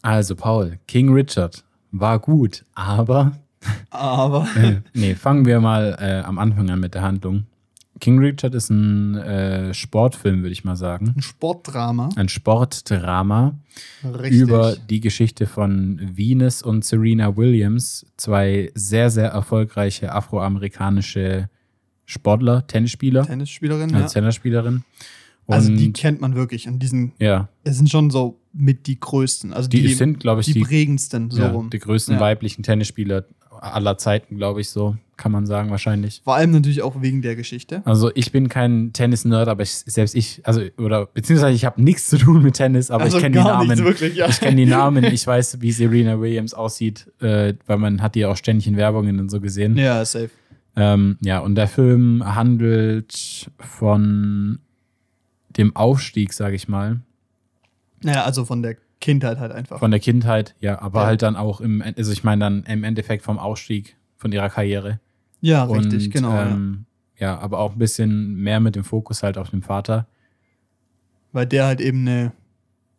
Also, Paul, King Richard war gut, aber. Aber. Nee, fangen wir mal äh, am Anfang an mit der Handlung. King Richard ist ein äh, Sportfilm, würde ich mal sagen. Ein Sportdrama. Ein Sportdrama Richtig. über die Geschichte von Venus und Serena Williams, zwei sehr, sehr erfolgreiche afroamerikanische Sportler, Tennisspieler, Tennisspielerin, als ja. Tennisspielerin. Und Also die kennt man wirklich. Und diesen, ja, es sind schon so mit die größten. Also die, die, sind, glaube ich, die, die, prägendsten, so ja, rum. die größten Ja. weiblichen Tennisspieler aller Zeiten, glaube ich, so kann man sagen, wahrscheinlich. Vor allem natürlich auch wegen der Geschichte. Also ich bin kein Tennis-Nerd, aber ich, selbst ich, also, oder beziehungsweise ich habe nichts zu tun mit Tennis, aber also ich kenne die Namen. nichts wirklich, ja. Ich kenne die Namen, ich weiß, wie Serena Williams aussieht, äh, weil man hat die auch ständig in Werbungen und so gesehen. Ja, safe. Ähm, ja, und der Film handelt von dem Aufstieg, sage ich mal, Naja, also von der Kindheit halt einfach. von der Kindheit, ja, aber Ja. halt dann auch im, also ich meine dann im Endeffekt vom Aufstieg von ihrer Karriere. ja, richtig, und, genau. ja. Ähm, ja, aber auch ein bisschen mehr mit dem Fokus halt auf dem Vater. Weil der halt eben eine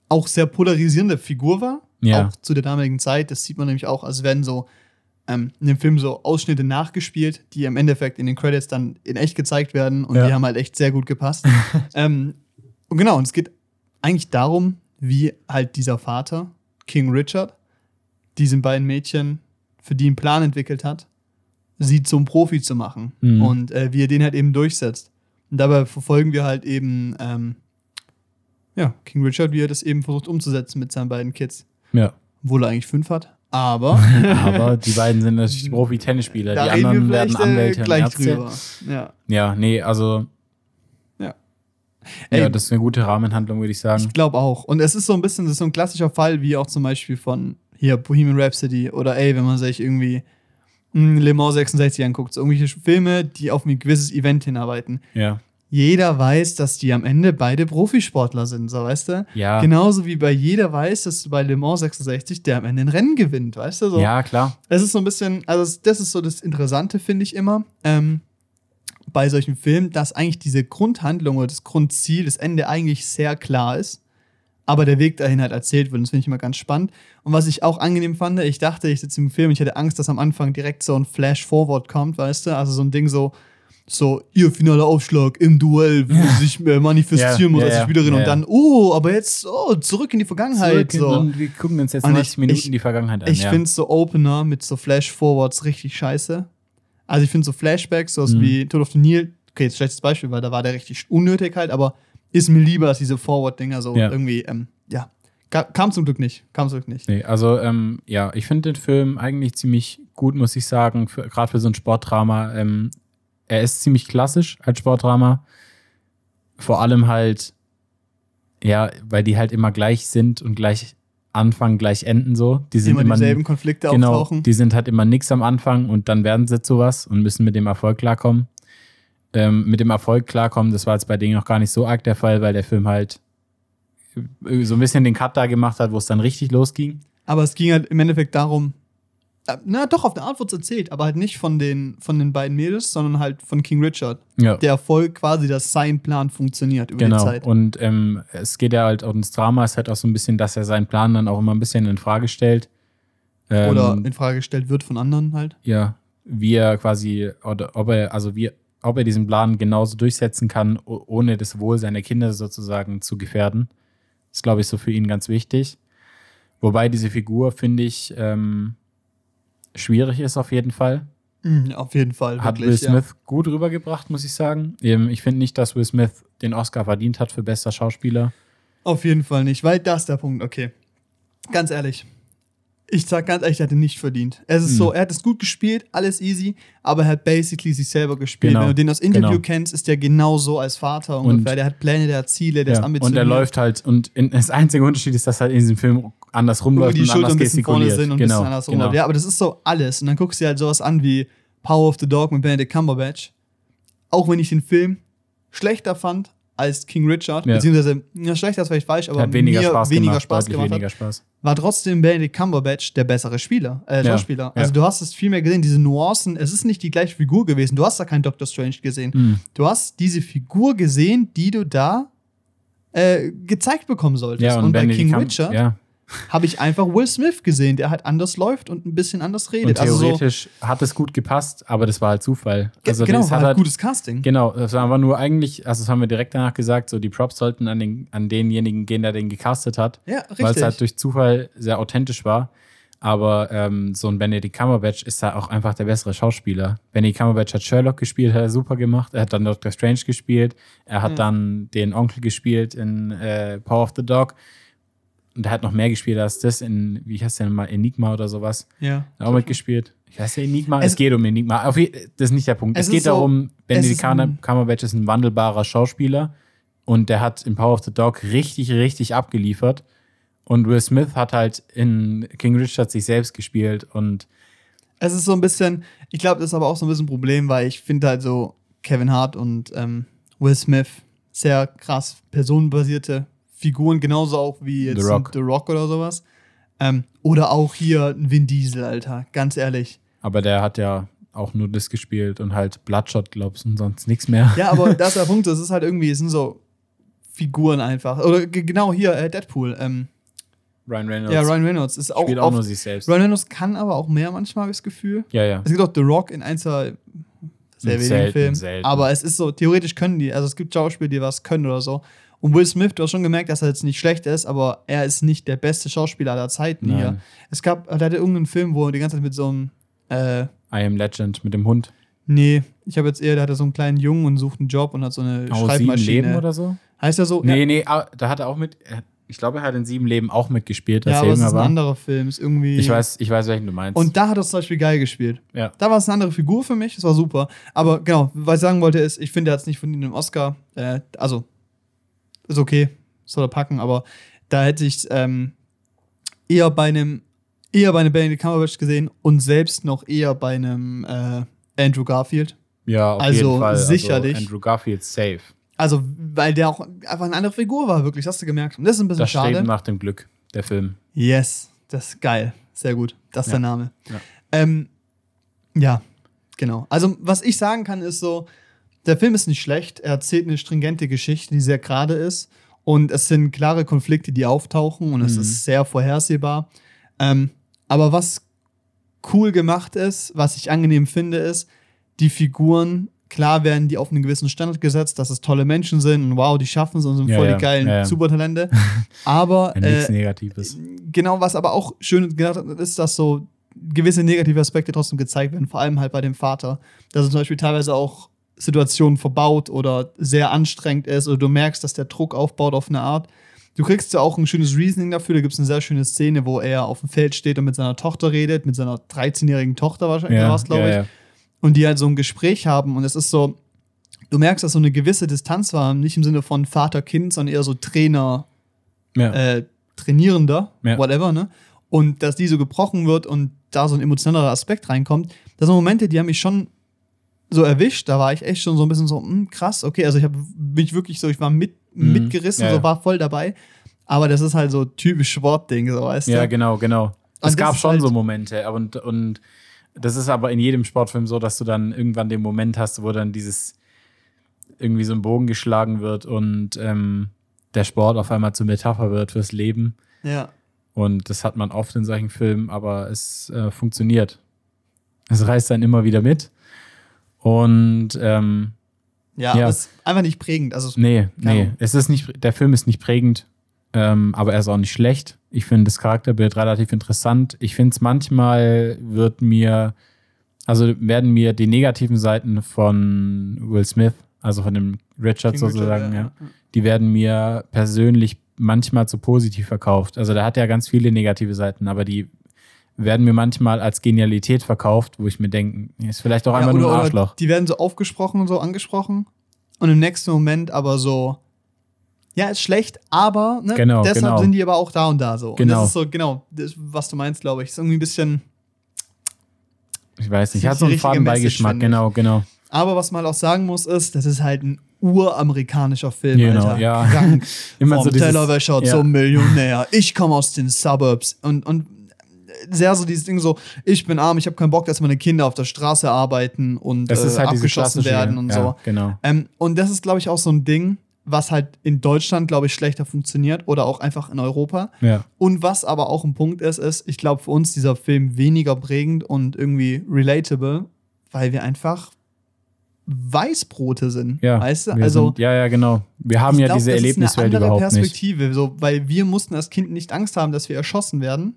auch sehr polarisierende Figur war. Ja. Auch zu der damaligen Zeit. Das sieht man nämlich auch, als werden so ähm, in dem Film so Ausschnitte nachgespielt, die im Endeffekt in den Credits dann in echt gezeigt werden und Ja. die haben halt echt sehr gut gepasst. ähm, und genau, und es geht eigentlich darum, wie halt dieser Vater, King Richard, diesen beiden Mädchen für die einen Plan entwickelt hat, sie zum Profi zu machen. Mhm. Und äh, wie er den halt eben durchsetzt. Und dabei verfolgen wir halt eben, ähm, ja, King Richard, wie er das eben versucht umzusetzen mit seinen beiden Kids. Ja. Obwohl er eigentlich fünf hat. Aber Aber die beiden sind natürlich Profi-Tennisspieler. Die anderen werden äh, Anwälte und gleich Ärzte. drüber. Ja. Ja, nee, also. Ja. Ja, Ey, das ist eine gute Rahmenhandlung, würde ich sagen. Ich glaube auch. Und es ist so ein bisschen, das ist so ein klassischer Fall, wie auch zum Beispiel von hier Bohemian Rhapsody oder ey, wenn man sich irgendwie mh, Le Mans 66 anguckt, so irgendwelche Filme, die auf ein gewisses Event hinarbeiten. Ja. Jeder weiß, dass die am Ende beide Profisportler sind, so weißt du? Ja. Genauso wie bei jeder weiß, dass du bei Le Mans 66 der am Ende ein Rennen gewinnt, weißt du? So. Ja, klar. Es ist so ein bisschen, also das ist so das Interessante, finde ich immer, ähm, bei solchen Filmen, dass eigentlich diese Grundhandlung oder das Grundziel, das Ende eigentlich sehr klar ist, aber der Weg dahin halt erzählt wird. Und das finde ich immer ganz spannend. Und was ich auch angenehm fand, ich dachte, ich sitze im Film, ich hatte Angst, dass am Anfang direkt so ein Flash-Forward kommt, weißt du? Also so ein Ding so, so, ihr finaler Aufschlag im Duell, wo sie sich äh, manifestieren Ja, muss ja, als ja, Spielerin ja, und ja. dann, oh, aber jetzt, oh, zurück in die Vergangenheit. Zurück so. Und wir gucken uns jetzt Und 90 ich- Minuten ich- die Vergangenheit an. Ich ja. finde so Opener mit so Flash-Forwards richtig scheiße. Also ich finde so Flashbacks, sowas Mhm. wie Tod of the Nil, okay, jetzt schlechtes Beispiel, weil da war der richtig unnötig halt, aber ist mir lieber als diese Forward-Dinger so Ja. irgendwie, ähm, ja. Ka- Kam zum Glück nicht. Kam zum Glück nicht. Nee, also ähm, ja, ich finde den Film eigentlich ziemlich gut, muss ich sagen, gerade für so ein Sportdrama. Ähm, er ist ziemlich klassisch als Sportdrama. Vor allem halt, ja, weil die halt immer gleich sind und gleich Anfang gleich enden so. Die sind Immer immer, dieselben Konflikte genau, auftauchen. die sind halt immer nix am Anfang und dann werden sie zu was und müssen mit dem Erfolg klarkommen. Ähm, mit dem Erfolg klarkommen, das war jetzt bei denen noch gar nicht so arg der Fall, weil der Film halt äh, so ein bisschen den Cut da gemacht hat, wo es dann richtig losging. Aber es ging halt im Endeffekt darum, na doch, auf eine Art wird es erzählt, aber halt nicht von den, von den beiden Mädels, sondern halt von King Richard. Ja. Der Erfolg quasi, dass sein Plan funktioniert über die Genau. Zeit. Und ähm, es geht ja halt auch ins Drama, ist halt auch so ein bisschen, dass er seinen Plan dann auch immer ein bisschen in Frage stellt. Ähm, Oder in Frage gestellt wird von anderen halt. ja, wie er quasi, oder ob er, also wie, ob er diesen Plan genauso durchsetzen kann, ohne das Wohl seiner Kinder sozusagen zu gefährden. ist, glaube ich, so für ihn ganz wichtig. Wobei diese Figur, finde ich, ähm, schwierig ist auf jeden Fall. Mhm, auf jeden Fall. Hat wirklich, Will Smith gut rübergebracht, muss ich sagen. Ähm, Ich finde nicht, dass Will Smith den Oscar verdient hat für bester Schauspieler. Ja. Auf jeden Fall nicht, weil das ist der Punkt, okay. Ganz ehrlich. Ich sag ganz ehrlich, er hat ihn nicht verdient. Es ist Hm. so, er hat es gut gespielt, alles easy, aber er hat basically sich selber gespielt. Genau, Wenn du den aus Interview genau. kennst, ist der genauso als Vater Und- ungefähr. der hat Pläne, der hat Ziele, der ist Ja. ambitioniert. Und er läuft halt, und in, das einzige Unterschied ist, dass er in diesem Film anders wo rumläuft die und Schultern anders ein bisschen vorne sind und ein genau, bisschen anders genau. Ja, aber das ist so alles. Und dann guckst du dir halt sowas an wie Power of the Dog mit Benedict Cumberbatch. Auch wenn ich den Film schlechter fand als King Richard, Ja. beziehungsweise, ja, schlechter ist vielleicht falsch, aber Hat weniger mir Spaß weniger gemacht, Spaß gemacht weniger hat, Spaß. war trotzdem Benedict Cumberbatch der bessere Spieler, äh, Schauspieler. ja. Also du hast es viel mehr gesehen, diese Nuancen. Es ist nicht die gleiche Figur gewesen. Du hast da keinen Doctor Strange gesehen. Mhm. Du hast diese Figur gesehen, die du da äh, gezeigt bekommen solltest. Ja, und, und bei King Cum- Richard Ja. Habe ich einfach Will Smith gesehen, der halt anders läuft und ein bisschen anders redet. Und also so, theoretisch hat es gut gepasst, aber das war halt Zufall. Also genau, das war halt halt, gutes Casting. Genau, das war aber nur eigentlich, also das haben wir direkt danach gesagt, so die Props sollten an, den, an denjenigen gehen, der den gecastet hat, Ja, weil es richtig. halt durch Zufall sehr authentisch war. Aber ähm, so ein Benedict Cumberbatch ist da auch einfach der bessere Schauspieler. Benedict Cumberbatch hat Sherlock gespielt, hat er super gemacht. Er hat dann Doctor Strange gespielt. Er hat Ja. dann den Onkel gespielt in äh, Power of the Dog. Und er hat noch mehr gespielt als das in, wie heißt der denn mal, Enigma oder sowas. ja. Auch mitgespielt. Ich weiß ja Enigma. Es, Es- geht um Enigma. Auf, das ist nicht der Punkt. Es, Es geht so- darum, Benedict Cumberbatch ist ein wandelbarer Schauspieler und der hat in Power of the Dog richtig, richtig abgeliefert. Und Will Smith hat halt in King Richard sich selbst gespielt und Es ist so ein bisschen, ich glaube, das ist aber auch so ein bisschen ein Problem, weil ich finde halt so Kevin Hart und ähm, Will Smith sehr krass personenbasierte Figuren, genauso auch wie jetzt The Rock. The Rock oder sowas. Ähm, oder auch hier ein Vin Diesel, Alter, ganz ehrlich. aber der hat ja auch nur das gespielt und halt Bloodshot, glaubst und sonst nichts mehr. Ja, aber das ist der Punkt, es ist halt irgendwie, es sind so Figuren einfach. Oder ge- genau hier, äh, Deadpool. Ähm, Ryan Reynolds ja, Ryan Reynolds ist auch, spielt auch oft, nur sich selbst. Ryan Reynolds kann aber auch mehr manchmal, habe ich das Gefühl. ja, ja. Es gibt auch The Rock in ein, zwei sehr wenigen Selten, Filmen. selten. Aber es ist so, theoretisch können die, also es gibt Schauspieler, die was können oder so. Und Will Smith, du hast schon gemerkt, dass er jetzt nicht schlecht ist, aber er ist nicht der beste Schauspieler aller Zeiten Nein. hier. Es gab, er hatte irgendeinen Film, wo er die ganze Zeit mit so einem, äh, I Am Legend mit dem Hund. nee, ich habe jetzt eher, der hatte so einen kleinen Jungen und sucht einen Job und hat so eine Oh, sieben Schreibmaschine. Leben oder so? Heißt er so? Nee, ja, nee, ah, da hat er auch mit, er- ich glaube, er hat in sieben Leben auch mitgespielt, ja er aber es ist ein war. anderer Film. Ist irgendwie. Ich weiß, ich weiß, welchen du meinst. Und da hat er zum Beispiel geil gespielt. ja. Da war es eine andere Figur für mich, das war super. Aber genau, was ich sagen wollte ist, ich finde, er hat es nicht von ihm im Oscar. Äh, also, ist okay, soll er packen, aber da hätte ich ähm, eher bei einem, eher bei einem Benedict Cumberbatch gesehen und selbst noch eher bei einem äh, Andrew Garfield. Ja, auf Also jeden Fall. sicherlich. Also Andrew Garfield safe. Also, weil der auch einfach eine andere Figur war, wirklich, das hast du gemerkt. Und das ist ein bisschen Das schade. Streben nach dem Glück, der Film. Yes, das ist geil. Sehr gut. Das ist Ja. der Name. Ja. Ähm, ja, genau. Also, was ich sagen kann, ist so, der Film ist nicht schlecht. Er erzählt eine stringente Geschichte, die sehr gerade ist. Und es sind klare Konflikte, die auftauchen und es Mhm. ist sehr vorhersehbar. Ähm, aber was cool gemacht ist, was ich angenehm finde, ist, die Figuren, klar werden die auf einen gewissen Standard gesetzt, dass es tolle Menschen sind und wow, die schaffen es und sind Ja, voll die ja, geilen ja. Supertalente. Aber Ja, nichts äh, Negatives. genau, was aber auch schön gedacht ist, dass so gewisse negative Aspekte trotzdem gezeigt werden, vor allem halt bei dem Vater. Dass er zum Beispiel teilweise auch Situationen verbaut oder sehr anstrengend ist oder du merkst, dass der Druck aufbaut auf eine Art. Du kriegst ja auch ein schönes Reasoning dafür. Da gibt es eine sehr schöne Szene, wo er auf dem Feld steht und mit seiner Tochter redet, mit seiner 13-jährigen Tochter wahrscheinlich, Ja, war es, glaube ja, ich. ja. Und die halt so ein Gespräch haben und es ist so, du merkst, dass so eine gewisse Distanz war, nicht im Sinne von Vater-Kind, sondern eher so Trainer, äh, Trainierender, whatever, ne? Und dass die so gebrochen wird und da so ein emotionaler Aspekt reinkommt, das sind Momente, die haben mich schon so erwischt. Da war ich echt schon so ein bisschen so, hm, krass, okay, also ich habe mich wirklich so, ich war mit, Mhm. mitgerissen, Ja, so ja. war voll dabei. Aber das ist halt so typisch Sportding, so weißt Ja, du? genau, genau. Und Es gab schon halt- so Momente. Und, und das ist aber in jedem Sportfilm so, dass du dann irgendwann den Moment hast, wo dann dieses irgendwie so ein Bogen geschlagen wird und ähm, der Sport auf einmal zur Metapher wird fürs Leben. Ja. Und das hat man oft in solchen Filmen, aber es äh, funktioniert. Es reißt dann immer wieder mit. Und ähm, Ja, Ja. aber es ist einfach nicht prägend. Also, nee, nee, es ist nicht, der Film ist nicht prägend, ähm, aber er ist auch nicht schlecht. Ich finde das Charakterbild relativ interessant. Ich finde es manchmal wird mir, also werden mir die negativen Seiten von Will Smith, also von dem Richard King Richard, sozusagen, ja, ja, ja. die werden mir persönlich manchmal zu positiv verkauft. Also der hat ja ganz viele negative Seiten, aber die werden mir manchmal als Genialität verkauft, wo ich mir denke, ist vielleicht auch Ja, einfach oder, nur ein Arschloch. Die werden so aufgesprochen und so angesprochen und im nächsten Moment aber so, ja, ist schlecht, aber ne, Genau, deshalb genau. sind die aber auch da und da so. Und Genau. das ist so, genau, das, was du meinst, glaube ich. Ist irgendwie ein bisschen. Ich weiß nicht, hat so einen richtige faden Message, Beigeschmack, finde ich. genau, genau. Aber was man halt auch sagen muss, ist, das ist halt ein uramerikanischer Film, Genau, Alter. ja. Krank. Immer Vom so dieses- Tellerwäscher ja. zum Millionär. Ich komme aus den Suburbs. Und, und sehr so dieses Ding so, ich bin arm, ich habe keinen Bock, dass meine Kinder auf der Straße arbeiten und äh, halt abgeschossen werden und ja, so. Genau. Ähm, und das ist, glaube ich, auch so ein Ding, was halt in Deutschland, glaube ich, schlechter funktioniert oder auch einfach in Europa. Ja. Und was aber auch ein Punkt ist, ist, ich glaube, für uns dieser Film weniger prägend und irgendwie relatable, weil wir einfach Weißbrote sind. Ja, weißt du? Also, sind, ja, ja, genau. Wir haben ja glaub, diese das ist Erlebniswelt eine andere überhaupt nicht. Perspektive, So, weil wir mussten als Kind nicht Angst haben, dass wir erschossen werden.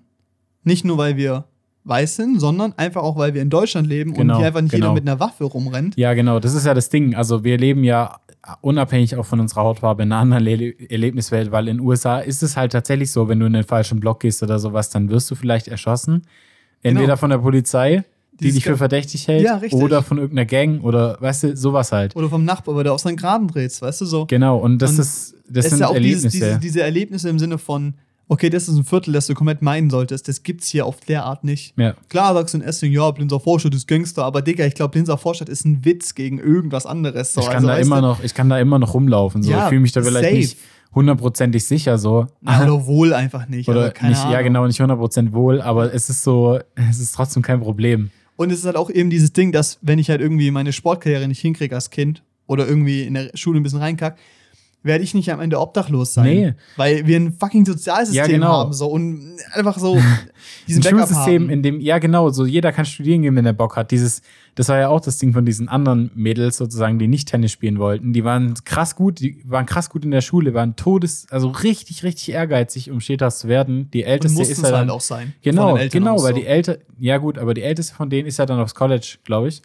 Nicht nur, weil wir weiß sind, sondern einfach auch, weil wir in Deutschland leben Genau, und hier einfach nicht genau. jeder mit einer Waffe rumrennt. Ja, genau, das ist ja das Ding. Also wir leben ja unabhängig auch von unserer Hautfarbe in einer anderen Le Erlebniswelt, weil in den USA ist es halt tatsächlich so, wenn du in den falschen Block gehst oder sowas, dann wirst du vielleicht erschossen. Entweder Genau. von der Polizei, die Dieses dich für verdächtig hält, Ja, oder von irgendeiner Gang oder weißt du, sowas halt. Oder vom Nachbar, weil du auf seinen Graben drehst, weißt du so. Genau, und das Und ist, das es sind ist ja auch dieses, Erlebnisse. diese, diese Erlebnisse im Sinne von, okay, das ist ein Viertel, das du komplett meinen solltest. Das gibt's hier auf der Art nicht. ja. Klar sagst du in Essing, ja, Blinzer Vorstadt ist Gangster, aber Digga, ich glaube, Blinzer Vorstadt ist ein Witz gegen irgendwas anderes. So. Ich kann, Also, da immer du, noch, ich kann da immer noch rumlaufen. So. Ja, ich fühle mich da vielleicht safe. nicht hundertprozentig sicher so. Na, oder wohl einfach nicht. Oder also, nicht, ja Ahnung. genau, nicht 100% wohl, aber es ist so, es ist trotzdem kein Problem. Und es ist halt auch eben dieses Ding, dass, wenn ich halt irgendwie meine Sportkarriere nicht hinkriege als Kind oder irgendwie in der Schule ein bisschen reinkack, werde ich nicht am Ende obdachlos sein. Nee. Weil wir ein fucking Sozialsystem Ja, genau. haben. So, und einfach so diesen Ein Backup Schulsystem, haben. in dem, ja genau, so jeder kann studieren gehen, wenn er Bock hat. Dieses, das war ja auch das Ding von diesen anderen Mädels sozusagen, die nicht Tennis spielen wollten. Die waren krass gut, die waren krass gut in der Schule, waren todes, also richtig, richtig ehrgeizig, um Stetas zu werden. Die älteste ist ja halt dann, auch sein. Genau, genau, aus weil so. die älter, ja gut, aber die älteste von denen ist ja dann aufs College, glaube ich.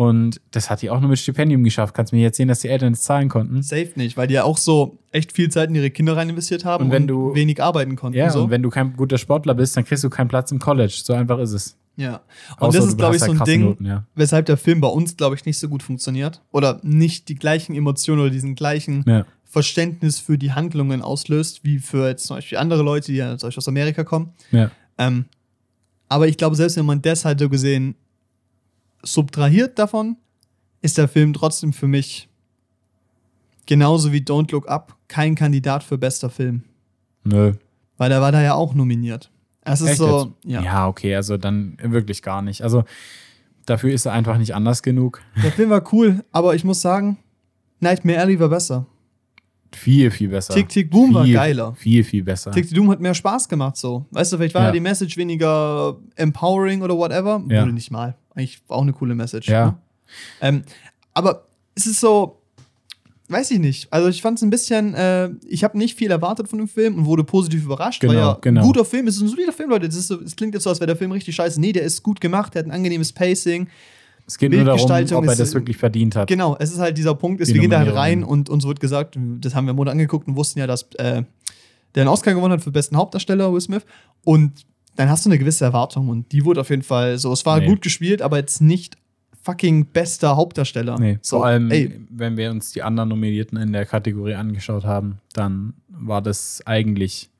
Und das hat die auch nur mit Stipendium geschafft. Kannst mir jetzt sehen, dass die Eltern das zahlen konnten. Safe nicht, weil die ja auch so echt viel Zeit in ihre Kinder rein investiert haben Und wenn du- wenig arbeiten konnten. Ja, so. und wenn du kein guter Sportler bist, dann kriegst du keinen Platz im College. So einfach ist es. ja. Und Außer das du ist, glaube ich, so ein Ding, Noten, ja. weshalb der Film bei uns, glaube ich, nicht so gut funktioniert. Oder nicht die gleichen Emotionen oder diesen gleichen Ja. Verständnis für die Handlungen auslöst, wie für jetzt zum Beispiel andere Leute, die ja zum Beispiel aus Amerika kommen. ja. Ähm, aber ich glaube, selbst wenn man das halt so gesehen subtrahiert davon, ist der Film trotzdem für mich genauso wie Don't Look Up kein Kandidat für bester Film. Nö. Weil der war da ja auch nominiert. Es ist Echt so, ja. ja, okay, also dann wirklich gar nicht. Also dafür ist er einfach nicht anders genug. Der Film war cool, aber ich muss sagen, Nightmare Alley war besser. Viel, viel besser. Tick Tick Boom war viel, geiler. Viel, viel besser. Tick Tick Boom hat mehr Spaß gemacht so. Weißt du, vielleicht war Ja. die Message weniger empowering oder whatever. Ja. Wurde nicht mal. Eigentlich auch eine coole Message. Ja. Ne? Ähm, aber es ist so, weiß ich nicht. Also ich fand es ein bisschen, äh, ich habe nicht viel erwartet von dem Film und wurde positiv überrascht. Genau, ja genau. ein guter Film, es ist ein solider Film, Leute. Es, so, klingt jetzt so, als wäre der Film richtig scheiße. Nee, der ist gut gemacht, der hat ein angenehmes Pacing. es geht nur darum, Bildgestaltung ob er ist- das wirklich verdient hat. Genau, es ist halt dieser Punkt, ist, Die wir gehen da halt rein und uns wird gesagt, das haben wir im Monat angeguckt und wussten ja, dass äh, der einen Oscar gewonnen hat für besten Hauptdarsteller, Will Smith. Und dann hast du eine gewisse Erwartung und die wurde auf jeden Fall so, es war Nee. gut gespielt, aber jetzt nicht fucking bester Hauptdarsteller. Nee, so, vor allem, ey, wenn wir uns die anderen Nominierten in der Kategorie angeschaut haben, dann war das eigentlich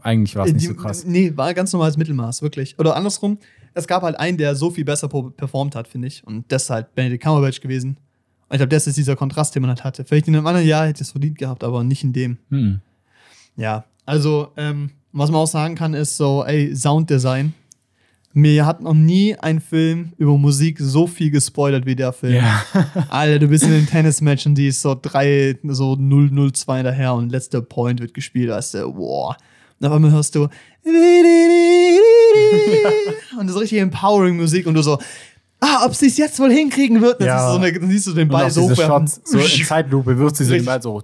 eigentlich war es Äh, nicht die- so krass. Nee, war ganz normales Mittelmaß, wirklich. Oder andersrum, es gab halt einen, der so viel besser performt hat, finde ich. Und das ist halt Benedict Cumberbatch gewesen. Und ich glaube, das ist dieser Kontrast, den man halt hatte. Vielleicht in einem anderen Jahr hätte ich es verdient gehabt, aber nicht in dem. Hm. Ja, also, ähm, was man auch sagen kann, ist so, ey, Sounddesign. Mir hat noch nie ein Film über Musik so viel gespoilert wie der Film. Ja. Alter, du bist in den Tennismatchen, die ist so 3, so 0-0-2 daher und letzter Point wird gespielt, weißt du, boah. Und auf einmal hörst du und das ist richtig empowering Musik und du so, ah, ob sie es jetzt wohl hinkriegen wird. Das Ja. ist so eine, dann siehst du den Und Ball so hochwerfen. Shots, so in Zeitlupe wirft sie so den. Ball so hoch.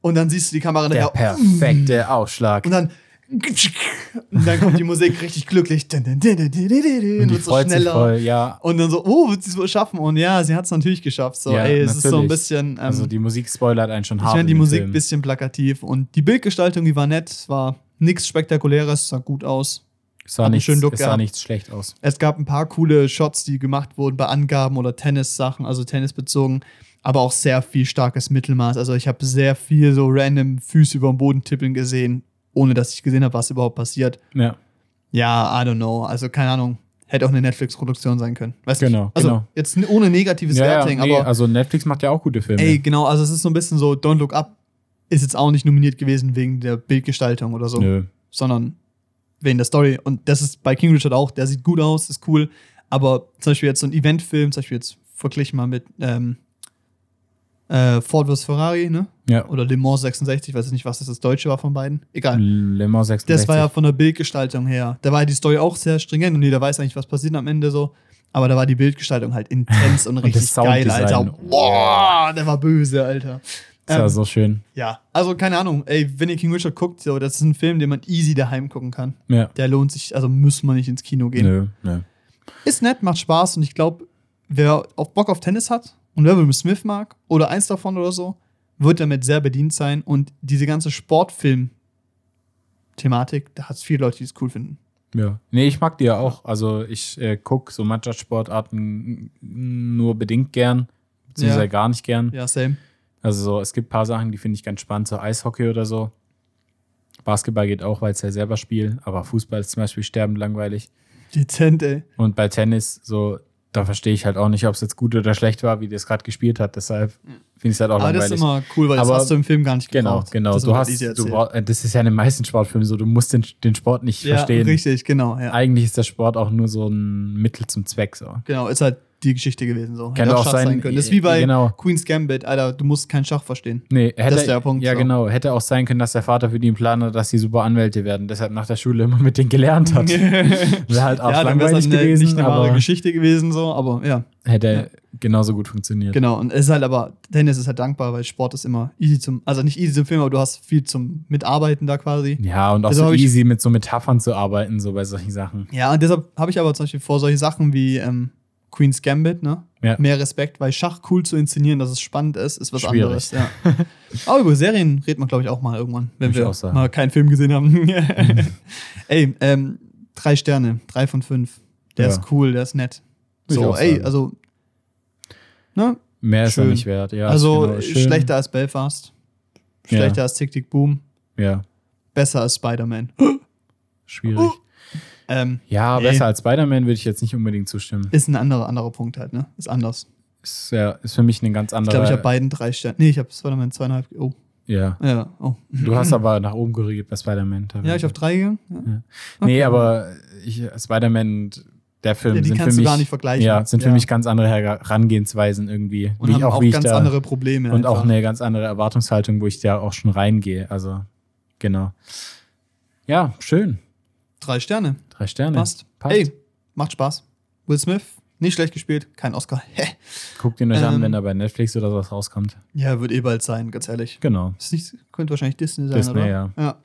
Und dann siehst du die Kamera Der nachher. perfekte Ausschlag. Und dann und dann kommt die Musik richtig glücklich. Und Und die wird so freut sich schneller. voll, ja. Und dann so, oh, wird sie es wohl schaffen? Und ja, sie hat es natürlich geschafft. So, Ja, ey, es ist so ein bisschen. Ähm, Also die Musik spoilert einen schon ich hart. fand die Musik ein bisschen plakativ und die Bildgestaltung, die war nett, es war nichts Spektakuläres, sah gut aus. Es sah, nichts, es sah nichts schlecht aus. Es gab ein paar coole Shots, die gemacht wurden bei Angaben oder Tennis-Sachen, also tennisbezogen, aber auch sehr viel starkes Mittelmaß. Also ich habe sehr viel so random Füße über den Boden tippeln gesehen, ohne dass ich gesehen habe, was überhaupt passiert. Ja, Ja, I don't know. Also keine Ahnung. Hätte auch eine Netflix-Produktion sein können. Weißt Genau, nicht. Also genau. jetzt ohne negatives ja, ja Werting, nee, aber also Netflix macht ja auch gute Filme. ey, genau, also es ist so ein bisschen so, Don't Look Up ist jetzt auch nicht nominiert gewesen wegen der Bildgestaltung oder so, Nö. sondern wegen der Story. Und das ist bei King Richard auch, der sieht gut aus, ist cool. Aber zum Beispiel jetzt so ein Eventfilm, zum Beispiel jetzt verglichen mal mit ähm, äh, Ford vs. Ferrari, ne? Ja. Oder Le Mans 66, ich weiß nicht, was das, das Deutsche war von beiden. Egal. Le Mans 66. Das war ja von der Bildgestaltung her. Da war ja die Story auch sehr stringent und jeder weiß eigentlich, was passiert am Ende so. Aber da war die Bildgestaltung halt intens und Und richtig geil. Alter. Boah, der war böse, Alter. das war Ähm, so schön. ja, also keine Ahnung. Ey, wenn ihr King Richard guckt, so, das ist ein Film, den man easy daheim gucken kann. Ja. Der lohnt sich, also muss man nicht ins Kino gehen. Nö, nö. Ist nett, macht Spaß und ich glaube, wer auf Bock auf Tennis hat und wer Will Smith mag oder eins davon oder so, wird damit sehr bedient sein und diese ganze Sportfilm-Thematik, da hat es viele Leute, die es cool finden. Ja. Nee, ich mag die ja auch. Also ich äh, gucke so Mannschaftssportarten nur bedingt gern, beziehungsweise Ja. gar nicht gern. Ja, same. Also so, es gibt ein paar Sachen, die finde ich ganz spannend, so Eishockey oder so. Basketball geht auch, weil es ja selber spiel, aber Fußball ist zum Beispiel sterbend langweilig. Dezent, ey. Und bei Tennis, so, da verstehe ich halt auch nicht, ob es jetzt gut oder schlecht war, wie das gerade gespielt hat. Deshalb finde ich es halt auch Aber das langweilig. ist immer cool, weil das Aber- hast du im Film gar nicht genau, gebraucht. genau. Das Du hast, du, das ist ja in den meisten Sportfilmen so, du musst den, den Sport nicht ja, verstehen. richtig, genau. Ja. Eigentlich ist der Sport auch nur so ein Mittel zum Zweck. So. Genau, ist halt die Geschichte gewesen. So. Kann auch Schach sein- können. Das ist wie bei genau. Queen's Gambit, Alter, du musst keinen Schach verstehen. Nee, hätte, ist der Punkt, Ja, so. genau. Hätte auch sein können, dass der Vater für die einen Plan hat, dass sie super Anwälte werden. Deshalb nach der Schule immer mit denen gelernt hat. Wäre halt auch ja, dann langweilig es halt eine, gewesen, nicht eine wahre Geschichte gewesen, so, aber ja, hätte genauso gut funktioniert. genau. Und es ist halt aber, Tennis ist halt dankbar, weil Sport ist immer easy zum, also nicht easy zum Film, aber du hast viel zum Mitarbeiten da quasi. Ja, und auch Deshalb so hab ich- easy mit so Metaphern zu arbeiten, so bei solchen Sachen. Ja, und deshalb habe ich aber zum Beispiel vor solche Sachen wie ähm, Queen's Gambit, ne? Ja. Mehr Respekt, weil Schach cool zu inszenieren, dass es spannend ist, ist was Schwierig. anderes. Ja. Aber über Serien reden wir, glaube ich, auch mal irgendwann, wenn wir mal keinen Film gesehen haben. ey, ähm, drei Sterne, drei von fünf. Der Ja. ist cool, der ist nett. So, ey, sagen. also, ne? Mehr ist er Schön. nicht wert. Ja, also genau schlechter als Belfast, schlechter als Tick Tick Boom, Ja, besser als Spider-Man. schwierig. Ähm, Ja, Nee. besser als Spider-Man würde ich jetzt nicht unbedingt zustimmen. ist ein anderer, anderer Punkt halt, ne? Ist anders. Ist, ja, ist für mich ein ganz Ich anderer. glaube, ich habe beiden drei Sterne. Nee, ich habe Spider-Man zweieinhalb. Oh, ja. ja, oh. Du hast aber nach oben korrigiert bei Spider-Man. Ja, ich auf drei gegangen. Ja. Ja. Okay. Nee, aber ich, Spider-Man und der Film Ja, die sind kannst für du mich, gar nicht vergleichen. Ja, sind für Ja. mich ganz andere Herangehensweisen irgendwie. Und wie haben ich, auch, auch, wie ich ganz da, andere Probleme. Und auch einfach. eine ganz andere Erwartungshaltung, wo ich da auch schon reingehe. Also, genau. Ja, schön. Drei Sterne. Drei Sterne. Passt. Passt. Ey, macht Spaß. Will Smith, nicht schlecht gespielt, kein Oscar. Hä? Guckt ihn euch an, Ähm, wenn er bei Netflix oder sowas rauskommt. ja, wird eh bald sein, ganz ehrlich. Genau. Ist nicht, könnte wahrscheinlich Disney sein, Disney, oder? ja. ja.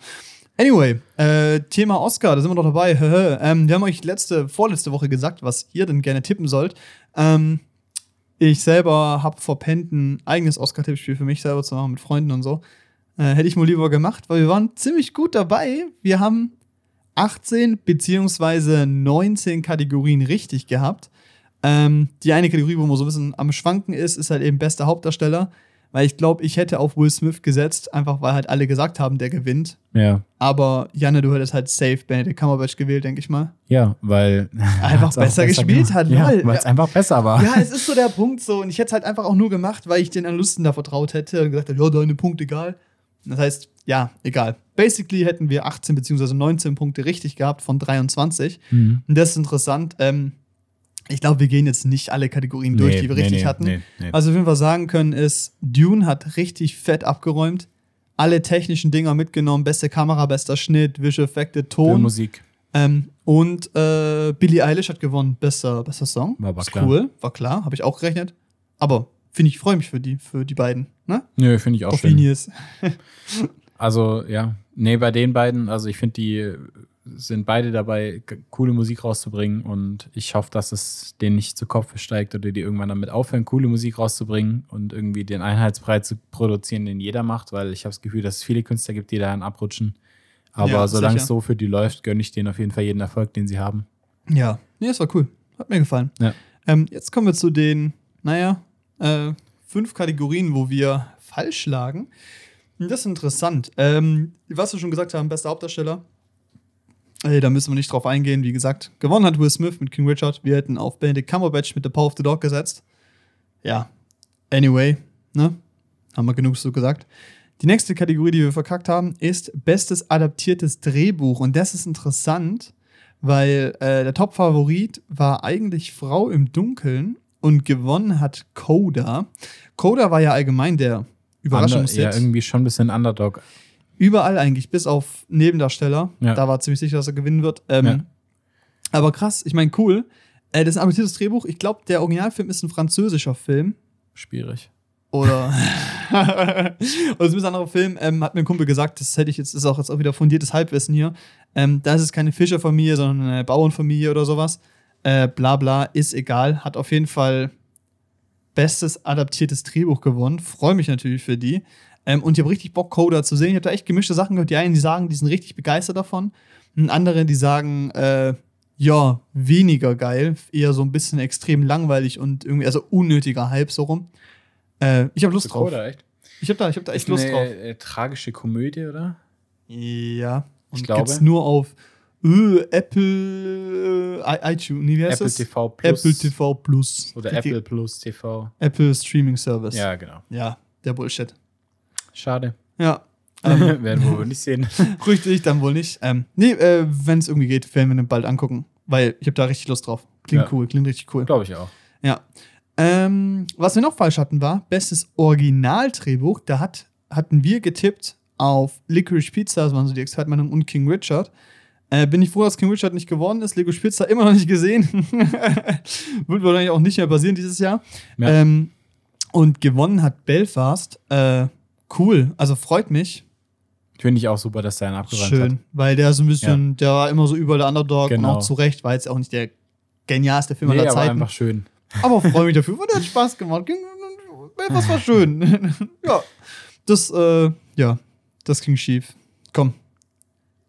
Anyway, äh, Thema Oscar, da sind wir doch dabei. Ähm, wir haben euch letzte, vorletzte Woche gesagt, was ihr denn gerne tippen sollt. Ähm, ich selber habe verpennt, ein eigenes Oscar-Tippspiel für mich selber zu machen mit Freunden und so. Äh, hätte ich mal lieber gemacht, weil wir waren ziemlich gut dabei. Wir haben 18 beziehungsweise 19 Kategorien richtig gehabt. Ähm, die eine Kategorie, wo man so ein bisschen am Schwanken ist, ist halt eben bester Hauptdarsteller, Weil ich glaube, ich hätte auf Will Smith gesetzt, einfach weil halt alle gesagt haben, der gewinnt. Ja. Aber Janne, du hättest halt safe Benedict Cumberbatch gewählt, denke ich mal. Ja, weil. Einfach es auch besser gespielt hat, Ja, weil es einfach besser war. Ja, es ist so der Punkt so. Und ich hätte es halt einfach auch nur gemacht, weil ich den Analysten da vertraut hätte und gesagt hätte, ja, deine Punkte egal. Das heißt, ja, egal. Basically hätten wir 18 bzw. 19 Punkte richtig gehabt von 23. Mhm. Und das ist interessant. Ähm, ich glaube, wir gehen jetzt nicht alle Kategorien durch, Nee, die wir nee, richtig nee, hatten. nee. Was wir sagen können, ist, Dune hat richtig fett abgeräumt. Alle technischen Dinger mitgenommen, beste Kamera, bester Schnitt, Visual Effekte, Ton. Musik. Ähm, und äh, Billie Eilish hat gewonnen, bester, bester Song. War Ist klar. cool, war klar, habe ich auch gerechnet. Aber finde ich, freue mich für die, für die beiden. Ne? Nö, finde ich auch schön. Also, ja. Nee, bei den beiden, also ich finde, die sind beide dabei, coole Musik rauszubringen und ich hoffe, dass es denen nicht zu Kopf steigt oder die irgendwann damit aufhören, coole Musik rauszubringen und irgendwie den Einheitsbrei zu produzieren, den jeder macht, weil ich habe das Gefühl, dass es viele Künstler gibt, die daran abrutschen. Aber Ja, solange es so für die läuft, gönne ich denen auf jeden Fall jeden Erfolg, den sie haben. Ja, nee, das war cool. Hat mir gefallen. Ja. Ähm, jetzt kommen wir zu den, naja, äh, fünf Kategorien, wo wir falsch lagen. Und Das ist interessant. Ähm, was wir schon gesagt haben, bester Hauptdarsteller. Ey, da müssen wir nicht drauf eingehen. Wie gesagt, gewonnen hat Will Smith mit King Richard. Wir hätten auf Benedict Cumberbatch mit The Power of the Dog gesetzt. Ja, anyway, ne? Haben wir genug so gesagt. Die nächste Kategorie, die wir verkackt haben, ist bestes adaptiertes Drehbuch. Und das ist interessant, weil äh, der Top-Favorit war eigentlich Frau im Dunkeln und gewonnen hat Coda. Coda war ja allgemein der Überraschungshit. Ja, irgendwie schon ein bisschen Underdog. Überall eigentlich, bis auf Nebendarsteller. Ja. Da war ziemlich sicher, dass er gewinnen wird. Ähm, Ja. Aber krass, ich meine, cool. Äh, das ist ein adaptiertes Drehbuch. Ich glaube, der Originalfilm ist ein französischer Film. Schwierig. Oder. Oder zumindest ein anderer Film. Ähm, hat mir ein Kumpel gesagt, das hätte ich jetzt, ist auch jetzt auch wieder fundiertes Halbwissen hier. Ähm, da ist es keine Fischerfamilie, sondern eine Bauernfamilie oder sowas. Äh, bla bla, ist egal. Hat auf jeden Fall bestes adaptiertes Drehbuch gewonnen. Freue mich natürlich für die. Ähm, und ich habe richtig Bock, Coda zu sehen. Ich habe da echt gemischte Sachen gehört. Die einen, die sagen, die sind richtig begeistert davon. Und andere, die sagen, äh, ja, weniger geil. Eher so ein bisschen extrem langweilig und irgendwie, also unnötiger Hype so rum. Äh, ich habe Lust drauf. Oder echt? Ich habe da, ich hab da echt Lust eine drauf. äh, tragische Komödie, oder? Ja. Und Ich glaube. gibt's nur auf äh, Apple, äh, iTunes, nee, wie heißt Apple das? TV Plus. Apple TV Plus. Oder Die- Apple Plus TV. Apple Streaming Service. Ja, genau. Ja, der Bullshit. Schade. Ja. Ähm, Werden wir wohl nicht sehen. richtig, dann wohl nicht. Ähm, nee, äh, wenn es irgendwie geht, werden wir den bald angucken. Weil ich habe da richtig Lust drauf. Klingt Ja. cool, klingt richtig cool. Glaube ich auch. Ja. Ähm, was wir noch falsch hatten, war bestes Originaldrehbuch. Da hat, hatten wir getippt auf Licorice Pizza, das waren so die Expertmeinung, und King Richard. Äh, bin ich froh, dass King Richard nicht geworden ist. Licorice Pizza immer noch nicht gesehen. Wird wahrscheinlich auch nicht mehr passieren dieses Jahr. Ja. Ähm, und gewonnen hat Belfast. Äh, cool, also freut mich. Finde ich auch super, dass der einen abgeräumt Schön, hat. weil der so ein bisschen, der war immer so über der Underdog Genau. und auch zu Recht, war jetzt auch nicht der genialste Film Nee, aller aber Zeiten. einfach schön. Aber freue mich dafür, weil der hat Spaß gemacht. Was war schön. ja. Das, äh, ja, das ging schief. Komm.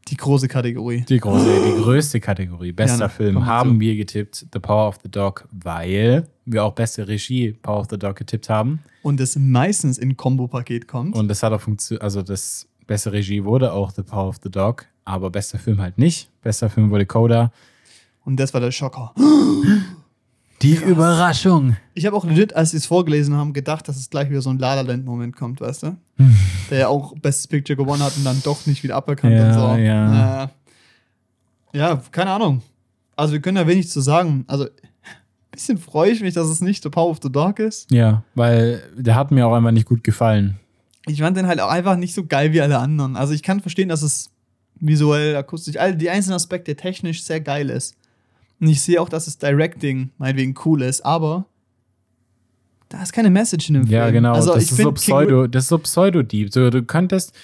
Die große Kategorie. Die große, die größte Kategorie, bester Gerne. Film, Komm mal haben zu. wir getippt, The Power of the Dog, weil wir auch beste Regie Power of the Dog getippt haben. Und es meistens in Kombo-Paket kommt. Und das hat auch funktioniert, also das beste Regie wurde auch The Power of the Dog, aber bester Film halt nicht. Bester Film wurde Coda. Und das war der Schocker. Die Überraschung. Ich habe auch legit, als sie es vorgelesen haben, gedacht, dass es gleich wieder so ein La La Land-Moment kommt, weißt du? Der ja auch Bestes Picture gewonnen hat und dann doch nicht wieder aberkannt Ja, und so. ja. Naja. ja, keine Ahnung. Also wir können da wenig zu sagen. Also ein bisschen freue ich mich, dass es nicht The Power of the Dog ist. Ja, weil der hat mir auch einfach nicht gut gefallen. Ich fand den halt auch einfach nicht so geil wie alle anderen. Also ich kann verstehen, dass es visuell, akustisch, all die einzelnen Aspekte technisch sehr geil ist. Und ich sehe auch, dass das Directing meinetwegen cool ist, aber da ist keine Message in dem Film. Ja, genau. Also das, ich ist so Pseudo, das ist so Pseudo-Deep. So, du könntest,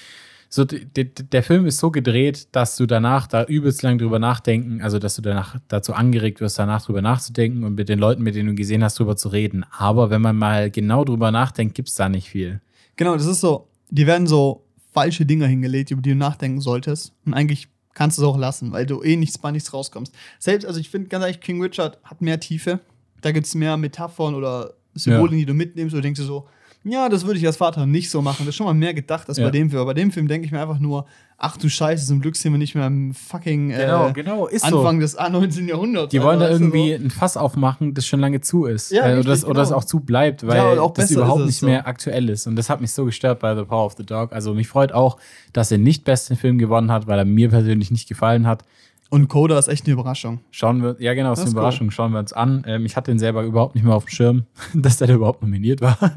so, der Film ist so gedreht, dass du danach da übelst lang drüber nachdenken, also dass du danach dazu angeregt wirst, danach drüber nachzudenken und mit den Leuten, mit denen du gesehen hast, drüber zu reden. Aber wenn man mal genau drüber nachdenkt, gibt es da nicht viel. Genau, das ist so, die werden so falsche Dinger hingelegt, über die du nachdenken solltest. Und eigentlich kannst du es auch lassen, weil du eh nichts bei nichts rauskommst. Selbst, also ich finde ganz ehrlich, King Richard hat mehr Tiefe. Da gibt es mehr Metaphern oder Symbolen, die du mitnimmst. Du denkst dir so, ja, das würde ich als Vater nicht so machen. Das ist schon mal mehr gedacht als Ja. bei dem Film. Bei dem Film denke ich mir einfach nur, ach du Scheiße, zum Glück sind wir nicht mehr im fucking äh, Genau, genau, ist so. Anfang des 19. Jahrhunderts. Die wollen da irgendwie ein Fass aufmachen, das schon lange zu ist. Ja, äh, richtig, oder, das, oder das genau. auch zu bleibt, weil Ja, das überhaupt nicht so. mehr aktuell ist. Und das hat mich so gestört bei The Power of the Dog. Also mich freut auch, dass er nicht besten Film gewonnen hat, weil er mir persönlich nicht gefallen hat. So. Und Coda ist echt eine Überraschung. Schauen wir, ja genau, ist Das eine ist cool. Überraschung, schauen wir uns an. Ähm, ich hatte den selber überhaupt nicht mehr auf dem Schirm, dass der da überhaupt nominiert war.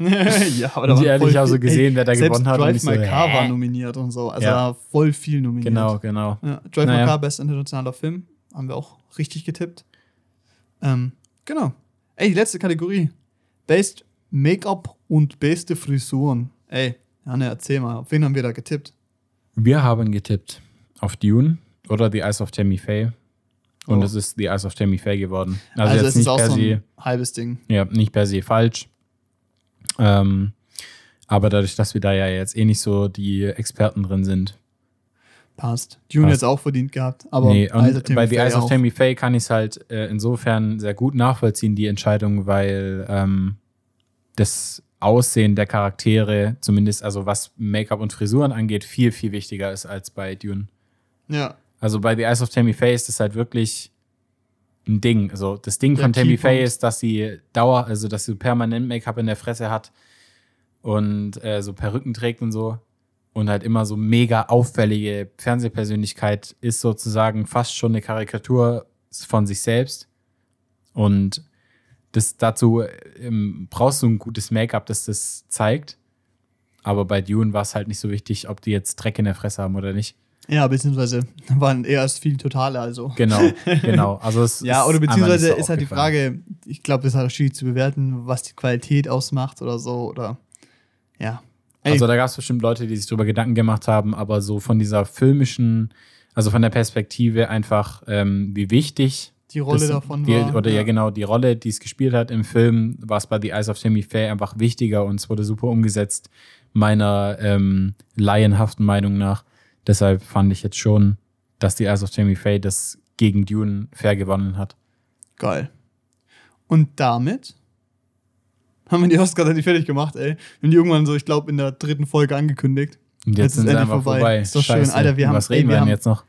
ja, aber Und waren ehrlich auch so viel- gesehen, wer da gewonnen hat und Drive ich so, My Car hä? war nominiert und so. Also Ja. da war voll viel nominiert. genau, genau. Ja, Drive My Naja. Car, best internationaler Film. Haben wir auch richtig getippt. Ähm, genau. Ey, die letzte Kategorie. Best Make-up und beste Frisuren. Ey, Janne, erzähl mal, auf wen haben wir da getippt? Wir haben getippt auf Dune oder The Eyes of Tammy Faye. Und Oh. es ist The Eyes of Tammy Faye geworden. Also, Also, jetzt es nicht ist auch per so se. ein halbes Ding. Ja, nicht per se falsch. Ähm, aber dadurch, dass wir da ja jetzt eh nicht so die Experten drin sind. Passt. Dune Passt. jetzt auch verdient gehabt, aber nee, bei The Eyes of. Tammy Faye kann ich es halt äh, insofern sehr gut nachvollziehen, die Entscheidung, weil ähm, das Aussehen der Charaktere, zumindest also was Make-up und Frisuren angeht, viel, viel wichtiger ist als bei Dune. Ja, Also bei The Eyes of Tammy Faye ist das halt wirklich ein Ding. Also das Ding Der von Tammy. Faye ist, dass sie Dauer, also dass sie permanent Make-up in der Fresse hat und äh, so Perücken trägt und so und halt immer so mega auffällige Fernsehpersönlichkeit ist sozusagen fast schon eine Karikatur von sich selbst und das dazu ähm, brauchst du ein gutes Make-up, das das zeigt. Aber bei Dune war es halt nicht so wichtig, ob die jetzt Dreck in der Fresse haben oder nicht. Ja, beziehungsweise waren eher erst viel totale, also. Genau, genau. Also es Ja, ist oder beziehungsweise so ist halt die. Frage, ich glaube, das ist halt schwierig zu bewerten, was die Qualität ausmacht oder so, oder ja. Ey, Also da gab es bestimmt Leute, die sich darüber Gedanken gemacht haben, aber so von dieser filmischen, also von der Perspektive einfach, ähm, wie wichtig die Rolle das- davon die, war. Oder ja. genau, die Rolle, die es gespielt hat im Film, war es bei The Eyes of Tammy Faye einfach wichtiger und es wurde super umgesetzt, meiner ähm, laienhaften Meinung nach. Deshalb fand ich jetzt schon, dass The Eyes of Tammy Faye das gegen Dune fair gewonnen hat. Geil. Und damit haben wir die Oscars endlich fertig gemacht, ey. Und die irgendwann so, ich glaube, in der dritten Folge angekündigt. Und Jetzt jetzt, ist sind sie endlich einfach vorbei. vorbei. Ist doch schön. Scheiße. Alter, wir haben- Was ey, reden wir wir haben- jetzt noch?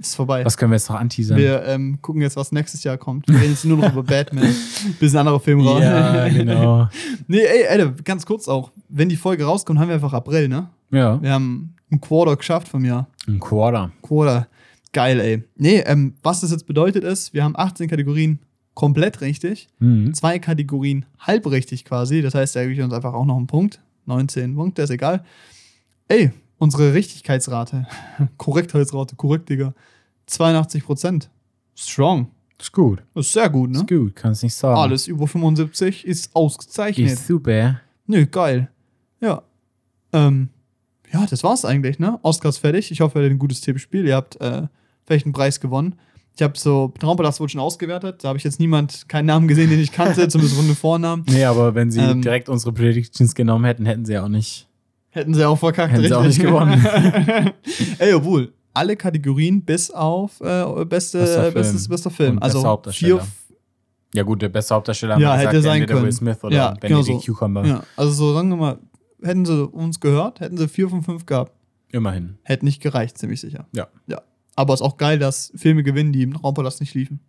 Ist vorbei. Was können wir jetzt noch anteasern? wir ähm, gucken jetzt, was nächstes Jahr kommt. Wir reden jetzt nur noch über Batman. Bis ein anderer Film raus. Ja, genau. Nee, ey, Alter, ganz kurz auch. Wenn die Folge rauskommt, haben wir einfach April, ne? Ja, Wir haben ein Quarter geschafft vom Jahr. ein Quarter. Quarter. Geil, ey. Nee, ähm, was das jetzt bedeutet ist, wir haben 18 Kategorien komplett richtig, Mhm. zwei Kategorien halb richtig quasi. Das heißt, da gebe ich uns einfach auch noch einen Punkt. 19 Punkte, ist egal. Ey, unsere Richtigkeitsrate, Korrektheitsrate, korrekt, Digga. 82 Prozent. Strong. Ist gut. Ist sehr gut, ne? Ist gut, kannst nicht sagen. Alles über 75 ist ausgezeichnet. Ist super. Nö, geil. Ja. Ähm, ja, das war's eigentlich, ne? Oscars fertig. Ich hoffe, ihr hattet ein gutes Tippspiel. Ihr habt äh, vielleicht einen Preis gewonnen. Ich habe so, Traumpalast wurde schon ausgewertet. Da habe ich jetzt niemand, keinen Namen gesehen, den ich kannte, zumindest ohne Vornamen. Nee, aber wenn sie Ähm, direkt unsere Predictions genommen hätten, hätten sie auch nicht. Hätten sie auch verkackt. Hätten sie auch richtig. nicht gewonnen. Ey, obwohl, alle Kategorien bis auf äh, beste, Bester Film. bestes, bester Film. Und also bester Hauptdarsteller. Ja, gut, der beste Hauptdarsteller haben Ja, wir hätte gesagt, sein können. Will Smith oder Ja, genau Benedict so. Cucumber. ja, also so sagen wir mal, hätten sie uns gehört, hätten sie vier von fünf gehabt. Immerhin. Hätte nicht gereicht, ziemlich sicher. Ja. Ja. Aber ist auch geil, dass Filme gewinnen, die im Raumpalast nicht liefen.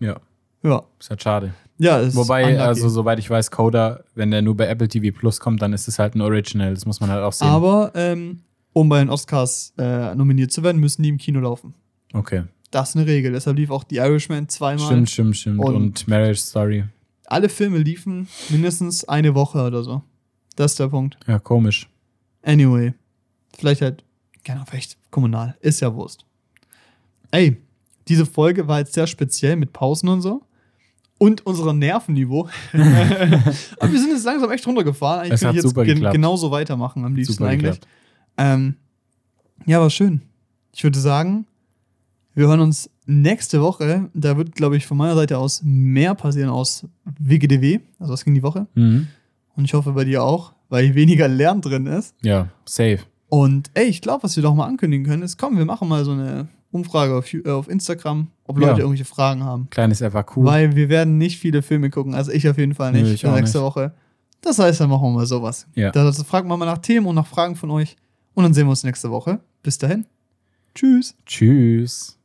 Ja, Ja. ist halt schade. Ja, ist Wobei, unlucky. also soweit ich weiß, Coda, wenn der nur bei Apple TV Plus kommt, dann ist es halt ein Original. Das muss man halt auch sehen. Aber ähm, um bei den Oscars äh, nominiert zu werden, müssen die im Kino laufen. okay. Das ist eine Regel. Deshalb lief auch The Irishman zweimal. Stimmt, stimmt, stimmt. Und- Und, Marriage Story. Alle Filme liefen mindestens eine Woche oder so. Das ist der Punkt. Ja, komisch. Anyway. Vielleicht halt, keine Ahnung, vielleicht kommunal. Ist ja Wurst. Ey, diese Folge war jetzt sehr speziell mit Pausen und so. Und unserem Nervenniveau. Aber wir sind jetzt langsam echt runtergefahren. Eigentlich Es hat ich jetzt super gen geklappt. genauso weitermachen am liebsten Super eigentlich. Ähm, ja, war schön. Ich würde sagen, wir hören uns nächste Woche. Da wird, glaube ich, von meiner Seite aus mehr passieren aus WGDW. Also was ging die Woche. Mhm. Und ich hoffe bei dir auch, weil hier weniger Lärm drin ist. Ja, safe. Und ey, ich glaube, was wir doch mal ankündigen können, ist, komm, wir machen mal so eine Umfrage auf, äh, auf Instagram, ob Ja. Leute irgendwelche Fragen haben. Kleines FAQ. Weil wir werden nicht viele Filme gucken. Also ich auf jeden Fall nicht. Nö, ich auch nächste nicht. Woche. Das heißt, dann machen wir mal sowas. Ja. Da fragen wir mal nach Themen und nach Fragen von euch. Und dann sehen wir uns nächste Woche. Bis dahin. Tschüss. Tschüss.